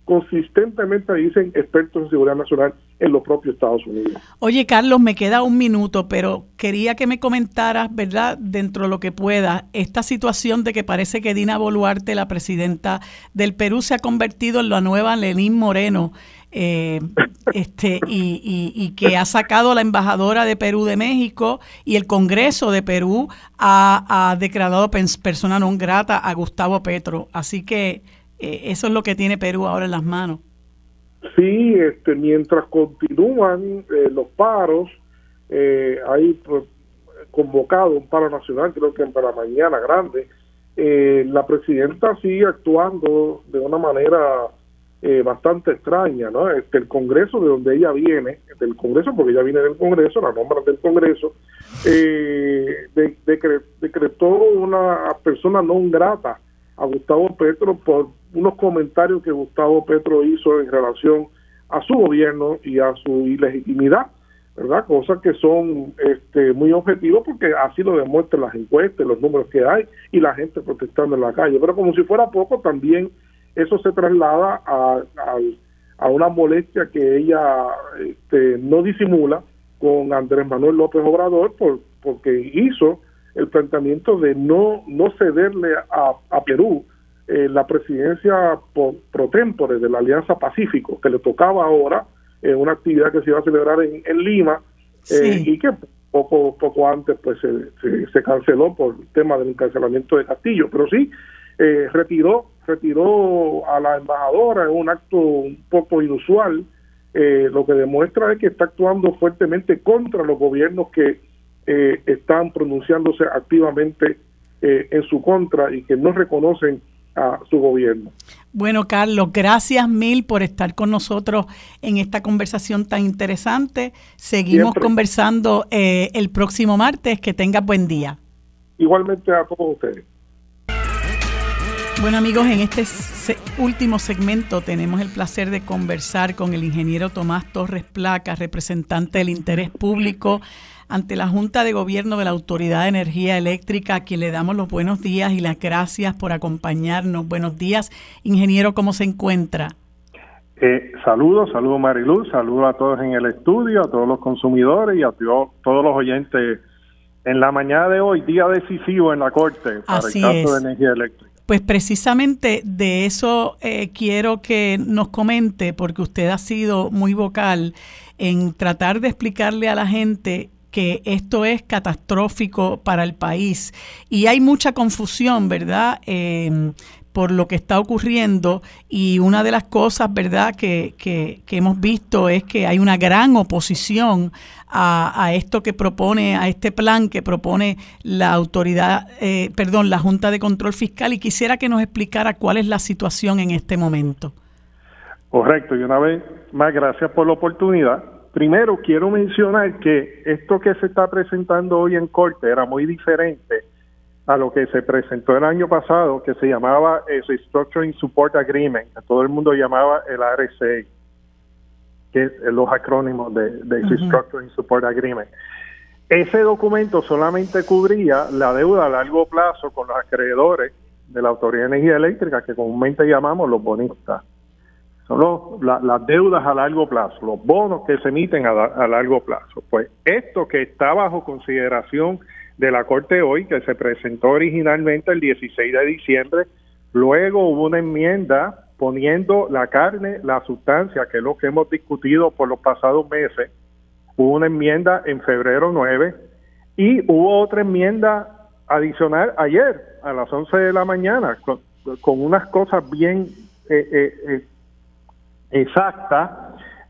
consistentemente dicen expertos en seguridad nacional en los propios Estados Unidos. Oye, Carlos, me queda un minuto, pero quería que me comentaras, ¿verdad?, dentro de lo que pueda, esta situación de que parece que Dina Boluarte, la presidenta del Perú, se ha convertido en la nueva Lenín Moreno. Eh, este y, y, que ha sacado la embajadora de Perú de México y el Congreso de Perú ha, ha declarado persona non grata a Gustavo Petro. Así que eh, eso es lo que tiene Perú ahora en las manos. Sí, este, mientras continúan eh, los paros, eh, hay convocado un paro nacional, creo que para mañana grande. Eh, la presidenta sigue actuando de una manera bastante extraña, ¿no? Este, el Congreso de donde ella viene, del Congreso, porque ella viene del Congreso, la nombra del Congreso, decretó una persona no grata a Gustavo Petro por unos comentarios que Gustavo Petro hizo en relación a su gobierno y a su ilegitimidad, ¿verdad? Cosas que son este, muy objetivos porque así lo demuestran las encuestas, los números que hay y la gente protestando en la calle. Pero como si fuera poco, también eso se traslada a, a, una molestia que ella este, no disimula con Andrés Manuel López Obrador por, porque hizo el planteamiento de no, no cederle a, a Perú eh, la presidencia pro, tempore de la Alianza Pacífico, que le tocaba ahora en una actividad que se iba a celebrar en, Lima eh, y que poco poco antes pues se, se, canceló por el tema del cancelamiento de Castillo, pero sí eh, retiró retiró a la embajadora en un acto un poco inusual, lo que demuestra es que está actuando fuertemente contra los gobiernos que están pronunciándose activamente en su contra y que no reconocen a su gobierno. Bueno, Carlos, gracias mil por estar con nosotros en esta conversación tan interesante. Seguimos conversando eh, el próximo martes. Que tengas buen día. Igualmente a todos ustedes. Bueno amigos, en este último segmento tenemos el placer de conversar con el ingeniero Tomás Torres Placa, representante del interés público ante la Junta de Gobierno de la Autoridad de Energía Eléctrica, a quien le damos los buenos días y las gracias por acompañarnos. Buenos días, ingeniero, ¿cómo se encuentra? Eh, saludos, saludos Mariluz, saludos a todos en el estudio, a todos los consumidores y a todos los oyentes en la mañana de hoy, día decisivo en la Corte para el caso de energía eléctrica. Pues precisamente de eso eh, quiero que nos comente, porque usted ha sido muy vocal en tratar de explicarle a la gente que esto es catastrófico para el país. Y hay mucha confusión, ¿verdad? Em, por lo que está ocurriendo y una de las cosas, ¿verdad?, que, que, hemos visto es que hay una gran oposición a, a, esto que propone, a este plan que propone la autoridad, eh, perdón, la Junta de Control Fiscal y quisiera que nos explicara cuál es la situación en este momento. Correcto, y una vez más, gracias por la oportunidad primero quiero mencionar que esto que se está presentando hoy en corte era muy diferente a lo que se presentó el año pasado, que se llamaba el Restructuring Support Agreement, que todo el mundo llamaba el RSA, que es los acrónimos de, Restructuring Support Agreement. ese documento solamente cubría la deuda a largo plazo con los acreedores de la Autoridad de Energía Eléctrica, que comúnmente llamamos los bonistas. Son las deudas a largo plazo, los bonos que se emiten a, a largo plazo. Pues esto que está bajo consideración de la Corte hoy, que se presentó originalmente el 16 de diciembre, luego hubo una enmienda poniendo la carne, la sustancia, que es lo que hemos discutido por los pasados meses, hubo una enmienda en febrero 9 y hubo otra enmienda adicional ayer a las 11 de la mañana con, unas cosas bien eh, eh, exactas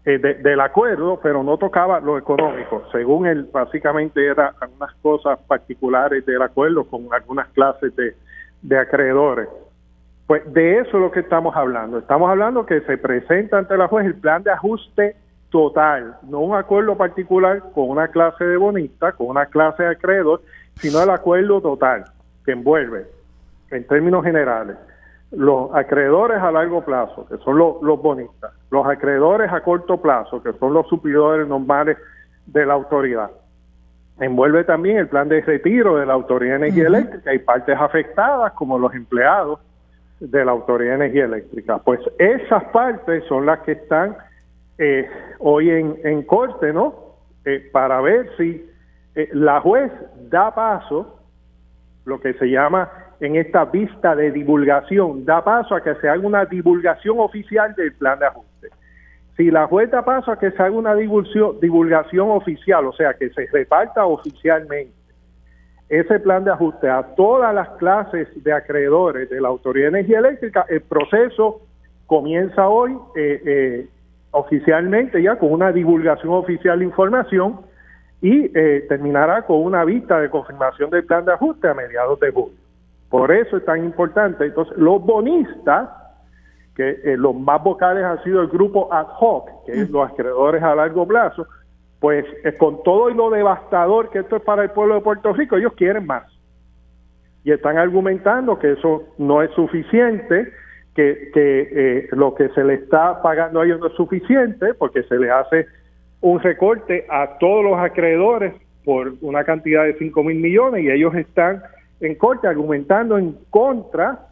eh, del acuerdo, pero no tocaba lo económico. Según él, básicamente eran unas cosas particulares del acuerdo con algunas clases de, de acreedores. Pues de eso es lo que estamos hablando. Estamos hablando que se presenta ante la juez el plan de ajuste total, no un acuerdo particular con una clase de bonista, con una clase de acreedor, sino el acuerdo total que envuelve, en términos generales, los acreedores a largo plazo, que son los, bonistas, los acreedores a corto plazo, que son los superiores normales de la autoridad. Envuelve también el plan de retiro de la Autoridad de Energía Eléctrica y partes afectadas como los empleados de la Autoridad de Energía Eléctrica. Pues esas partes son las que están eh, hoy en, en, corte, ¿no? Eh, para ver si eh, la juez da paso, lo que se llama en esta vista de divulgación, da paso a que se haga una divulgación oficial del plan de ajuste. Si la juez da paso a que se haga una divulgación, oficial, o sea, que se reparta oficialmente ese plan de ajuste a todas las clases de acreedores de la Autoridad de Energía Eléctrica, el proceso comienza hoy eh, eh, oficialmente ya con una divulgación oficial de información y eh, terminará con una vista de confirmación del plan de ajuste a mediados de julio. Por eso es tan importante. Entonces, los bonistas, que eh, los más vocales han sido el grupo ad hoc, que es los acreedores a largo plazo, pues eh, con todo y lo devastador que esto es para el pueblo de Puerto Rico, ellos quieren más. Y están argumentando que eso no es suficiente, que, eh, lo que se le está pagando a ellos no es suficiente porque se le hace un recorte a todos los acreedores por una cantidad de 5 mil millones y ellos están en corte argumentando en contra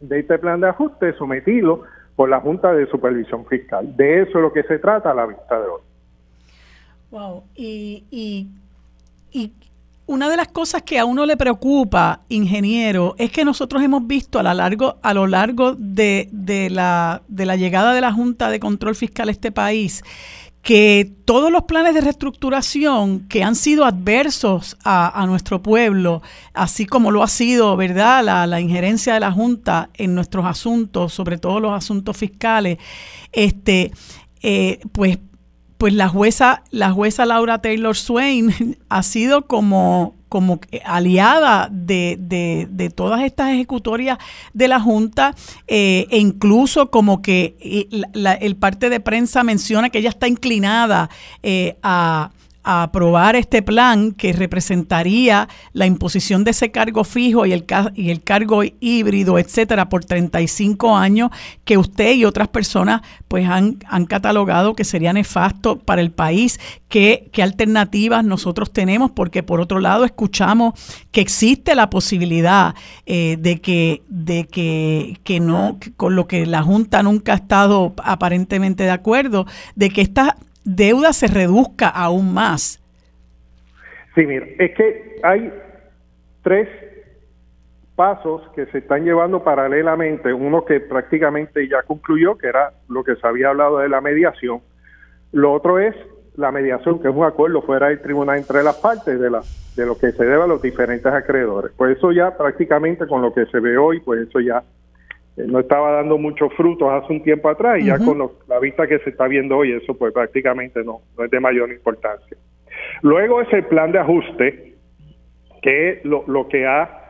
de este plan de ajuste sometido por la Junta de Supervisión Fiscal. De eso es lo que se trata a la vista de hoy. Wow, y, y, y una de las cosas que a uno le preocupa, ingeniero, es que nosotros hemos visto a lo largo, a lo largo de, de, la, de la llegada de la Junta de Control Fiscal a este país, que todos los planes de reestructuración que han sido adversos a, nuestro pueblo, así como lo ha sido, ¿verdad?, la, la, injerencia de la Junta en nuestros asuntos, sobre todo los asuntos fiscales, este, eh, pues pues la jueza, la jueza Laura Taylor Swain ha sido como, como aliada de, de, todas estas ejecutorias de la Junta eh, e incluso como que eh, el parte de prensa menciona que ella está inclinada eh, a a aprobar este plan que representaría la imposición de ese cargo fijo y el, y el cargo híbrido, etcétera, por 35 años, que usted y otras personas pues han, catalogado que sería nefasto para el país. ¿Qué, ¿Qué alternativas nosotros tenemos? Porque por otro lado escuchamos que existe la posibilidad eh, de que, de que, que no, con lo que la Junta nunca ha estado aparentemente de acuerdo, de que esta deuda se reduzca aún más. Sí, mire, es que hay tres pasos que se están llevando paralelamente. Uno que prácticamente ya concluyó, que era lo que se había hablado de la mediación. Lo otro es la mediación, que es un acuerdo fuera del tribunal entre las partes de, la, de lo que se debe a los diferentes acreedores. Pues eso ya prácticamente con lo que se ve hoy, pues eso ya no estaba dando muchos frutos hace un tiempo atrás y ya con la vista que se está viendo hoy, eso pues prácticamente no, no es de mayor importancia. Luego es el plan de ajuste, que es lo, lo que ha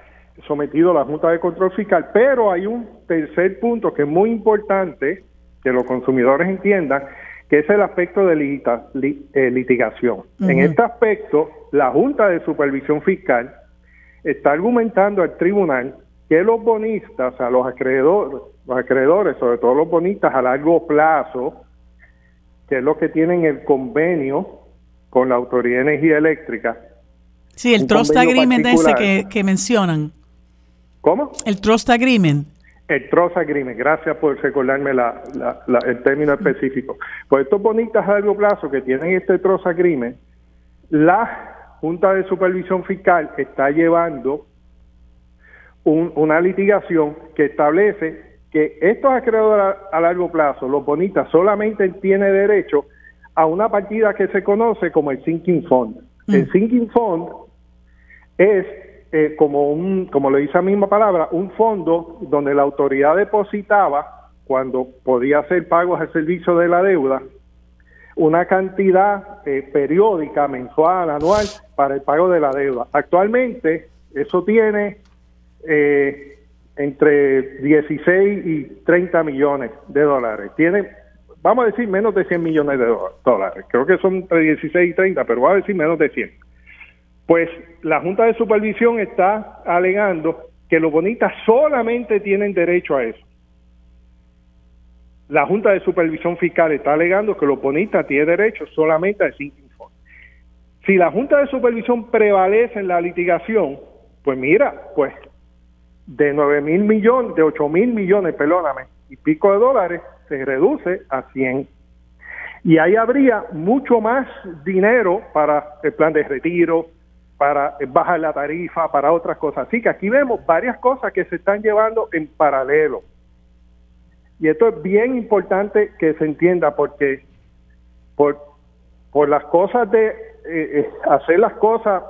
sometido la Junta de Control Fiscal, pero hay un tercer punto que es muy importante que los consumidores entiendan, que es el aspecto de eh, litigación. En este aspecto, la Junta de Supervisión Fiscal está argumentando al tribunal que los bonistas, a los acreedores, los acreedores, sobre todo los bonistas a largo plazo, que es lo que tienen el convenio con la Autoridad de Energía Eléctrica. Sí, el Trust Agreement ese que, que mencionan. ¿Cómo? El Trust Agreement. El Trust Agreement, gracias por recordarme la, el término específico. Pues estos bonitas a largo plazo que tienen este Trust Agreement, la Junta de Supervisión Fiscal está llevando una litigación que establece que estos acreedores a, largo plazo, los bonitas, solamente tienen derecho a una partida que se conoce como el Sinking Fund. El mm. Sinking Fund es eh, como un, como le dice la misma palabra, un fondo donde la autoridad depositaba cuando podía hacer pagos al servicio de la deuda una cantidad eh, periódica, mensual, anual, para el pago de la deuda. Actualmente eso tiene eh, entre 16 y 30 millones de dólares. Tiene, vamos a decir, menos de 100 millones de dólares. Creo que son entre 16 y 30, pero vamos a decir menos de 100. Pues la Junta de Supervisión está alegando que los bonistas solamente tienen derecho a eso. La Junta de Supervisión Fiscal está alegando que los bonistas tienen derecho solamente a sinking fund. Si la Junta de Supervisión prevalece en la litigación, pues mira, pues de 9 mil millones, de 8 mil millones, perdóname, y pico de dólares, se reduce a 100. Y ahí habría mucho más dinero para el plan de retiro, para bajar la tarifa, para otras cosas. Así que aquí vemos varias cosas que se están llevando en paralelo. Y esto es bien importante que se entienda porque por, por las cosas de eh, eh, hacer las cosas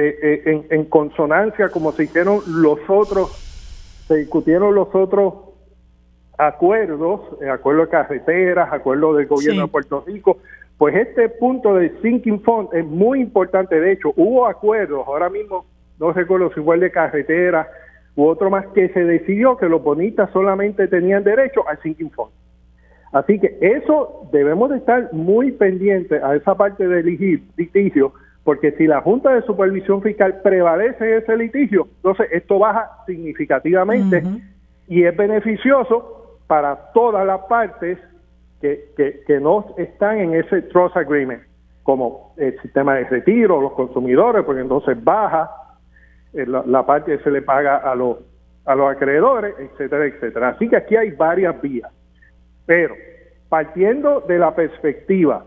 eh, en, consonancia como se hicieron los otros, se discutieron los otros acuerdos, acuerdos de carreteras, acuerdos del gobierno de Puerto Rico, pues este punto del Sinking Fund es muy importante. De hecho, hubo acuerdos, ahora mismo no recuerdo si fue el de carretera u otro más, que se decidió que los bonistas solamente tenían derecho al Sinking Fund. Así que eso debemos de estar muy pendientes a esa parte del litigio, porque si la Junta de Supervisión Fiscal prevalece en ese litigio, entonces esto baja significativamente y es beneficioso para todas las partes que, que, no están en ese trust agreement, como el sistema de retiro, los consumidores, porque entonces baja eh, la, parte que se le paga a los, a los acreedores, etcétera, etcétera. Así que aquí hay varias vías. Pero partiendo de la perspectiva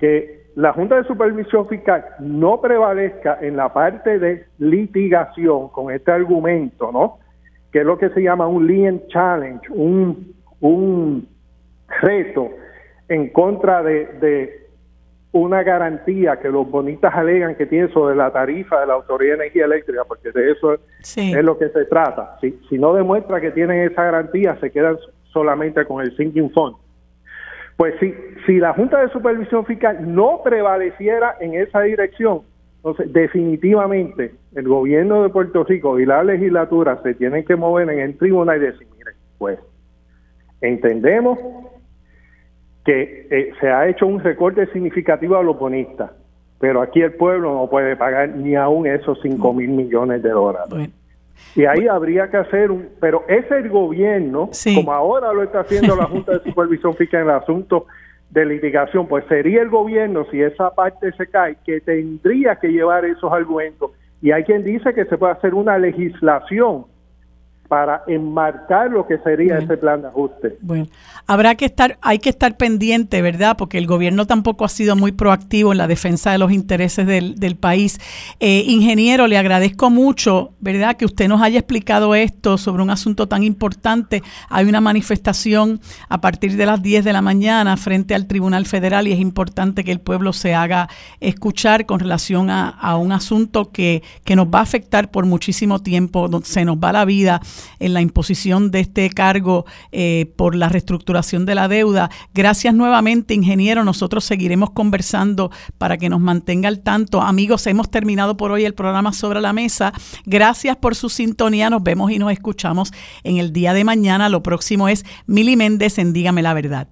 que la Junta de Supervisión Fiscal no prevalezca en la parte de litigación con este argumento, ¿no? Que es lo que se llama un lien challenge, un, un reto en contra de, una garantía que los bonitas alegan que tienen sobre la tarifa de la Autoridad de Energía Eléctrica, porque de eso es lo que se trata. Si, si no demuestra que tienen esa garantía, se quedan solamente con el sinking fund. Pues si, si la Junta de Supervisión Fiscal no prevaleciera en esa dirección, entonces definitivamente el gobierno de Puerto Rico y la legislatura se tienen que mover en el tribunal y decir, mire, pues entendemos que eh, se ha hecho un recorte significativo a los bonistas, pero aquí el pueblo no puede pagar ni aún esos 5 mil millones de dólares. Y ahí habría que hacer un, pero es el gobierno, como ahora lo está haciendo la Junta de Supervisión Fiscal en el asunto de litigación, pues sería el gobierno, si esa parte se cae, que tendría que llevar esos argumentos. Y hay quien dice que se puede hacer una legislación para enmarcar lo que sería ese plan de ajuste. Bueno, habrá que estar, hay que estar pendiente, ¿verdad? Porque el gobierno tampoco ha sido muy proactivo en la defensa de los intereses del, país. Eh, ingeniero, le agradezco mucho, ¿verdad? Que usted nos haya explicado esto sobre un asunto tan importante. Hay una manifestación a partir de las 10 de la mañana frente al Tribunal Federal y es importante que el pueblo se haga escuchar con relación a, a un asunto que, que nos va a afectar por muchísimo tiempo, donde se nos va la vida en la imposición de este cargo eh, por la reestructuración de la deuda. Gracias nuevamente, ingeniero. Nosotros seguiremos conversando para que nos mantenga al tanto. Amigos, hemos terminado por hoy el programa sobre la mesa. Gracias por su sintonía. Nos vemos y nos escuchamos en el día de mañana. Lo próximo es Mili Méndez en Dígame la Verdad.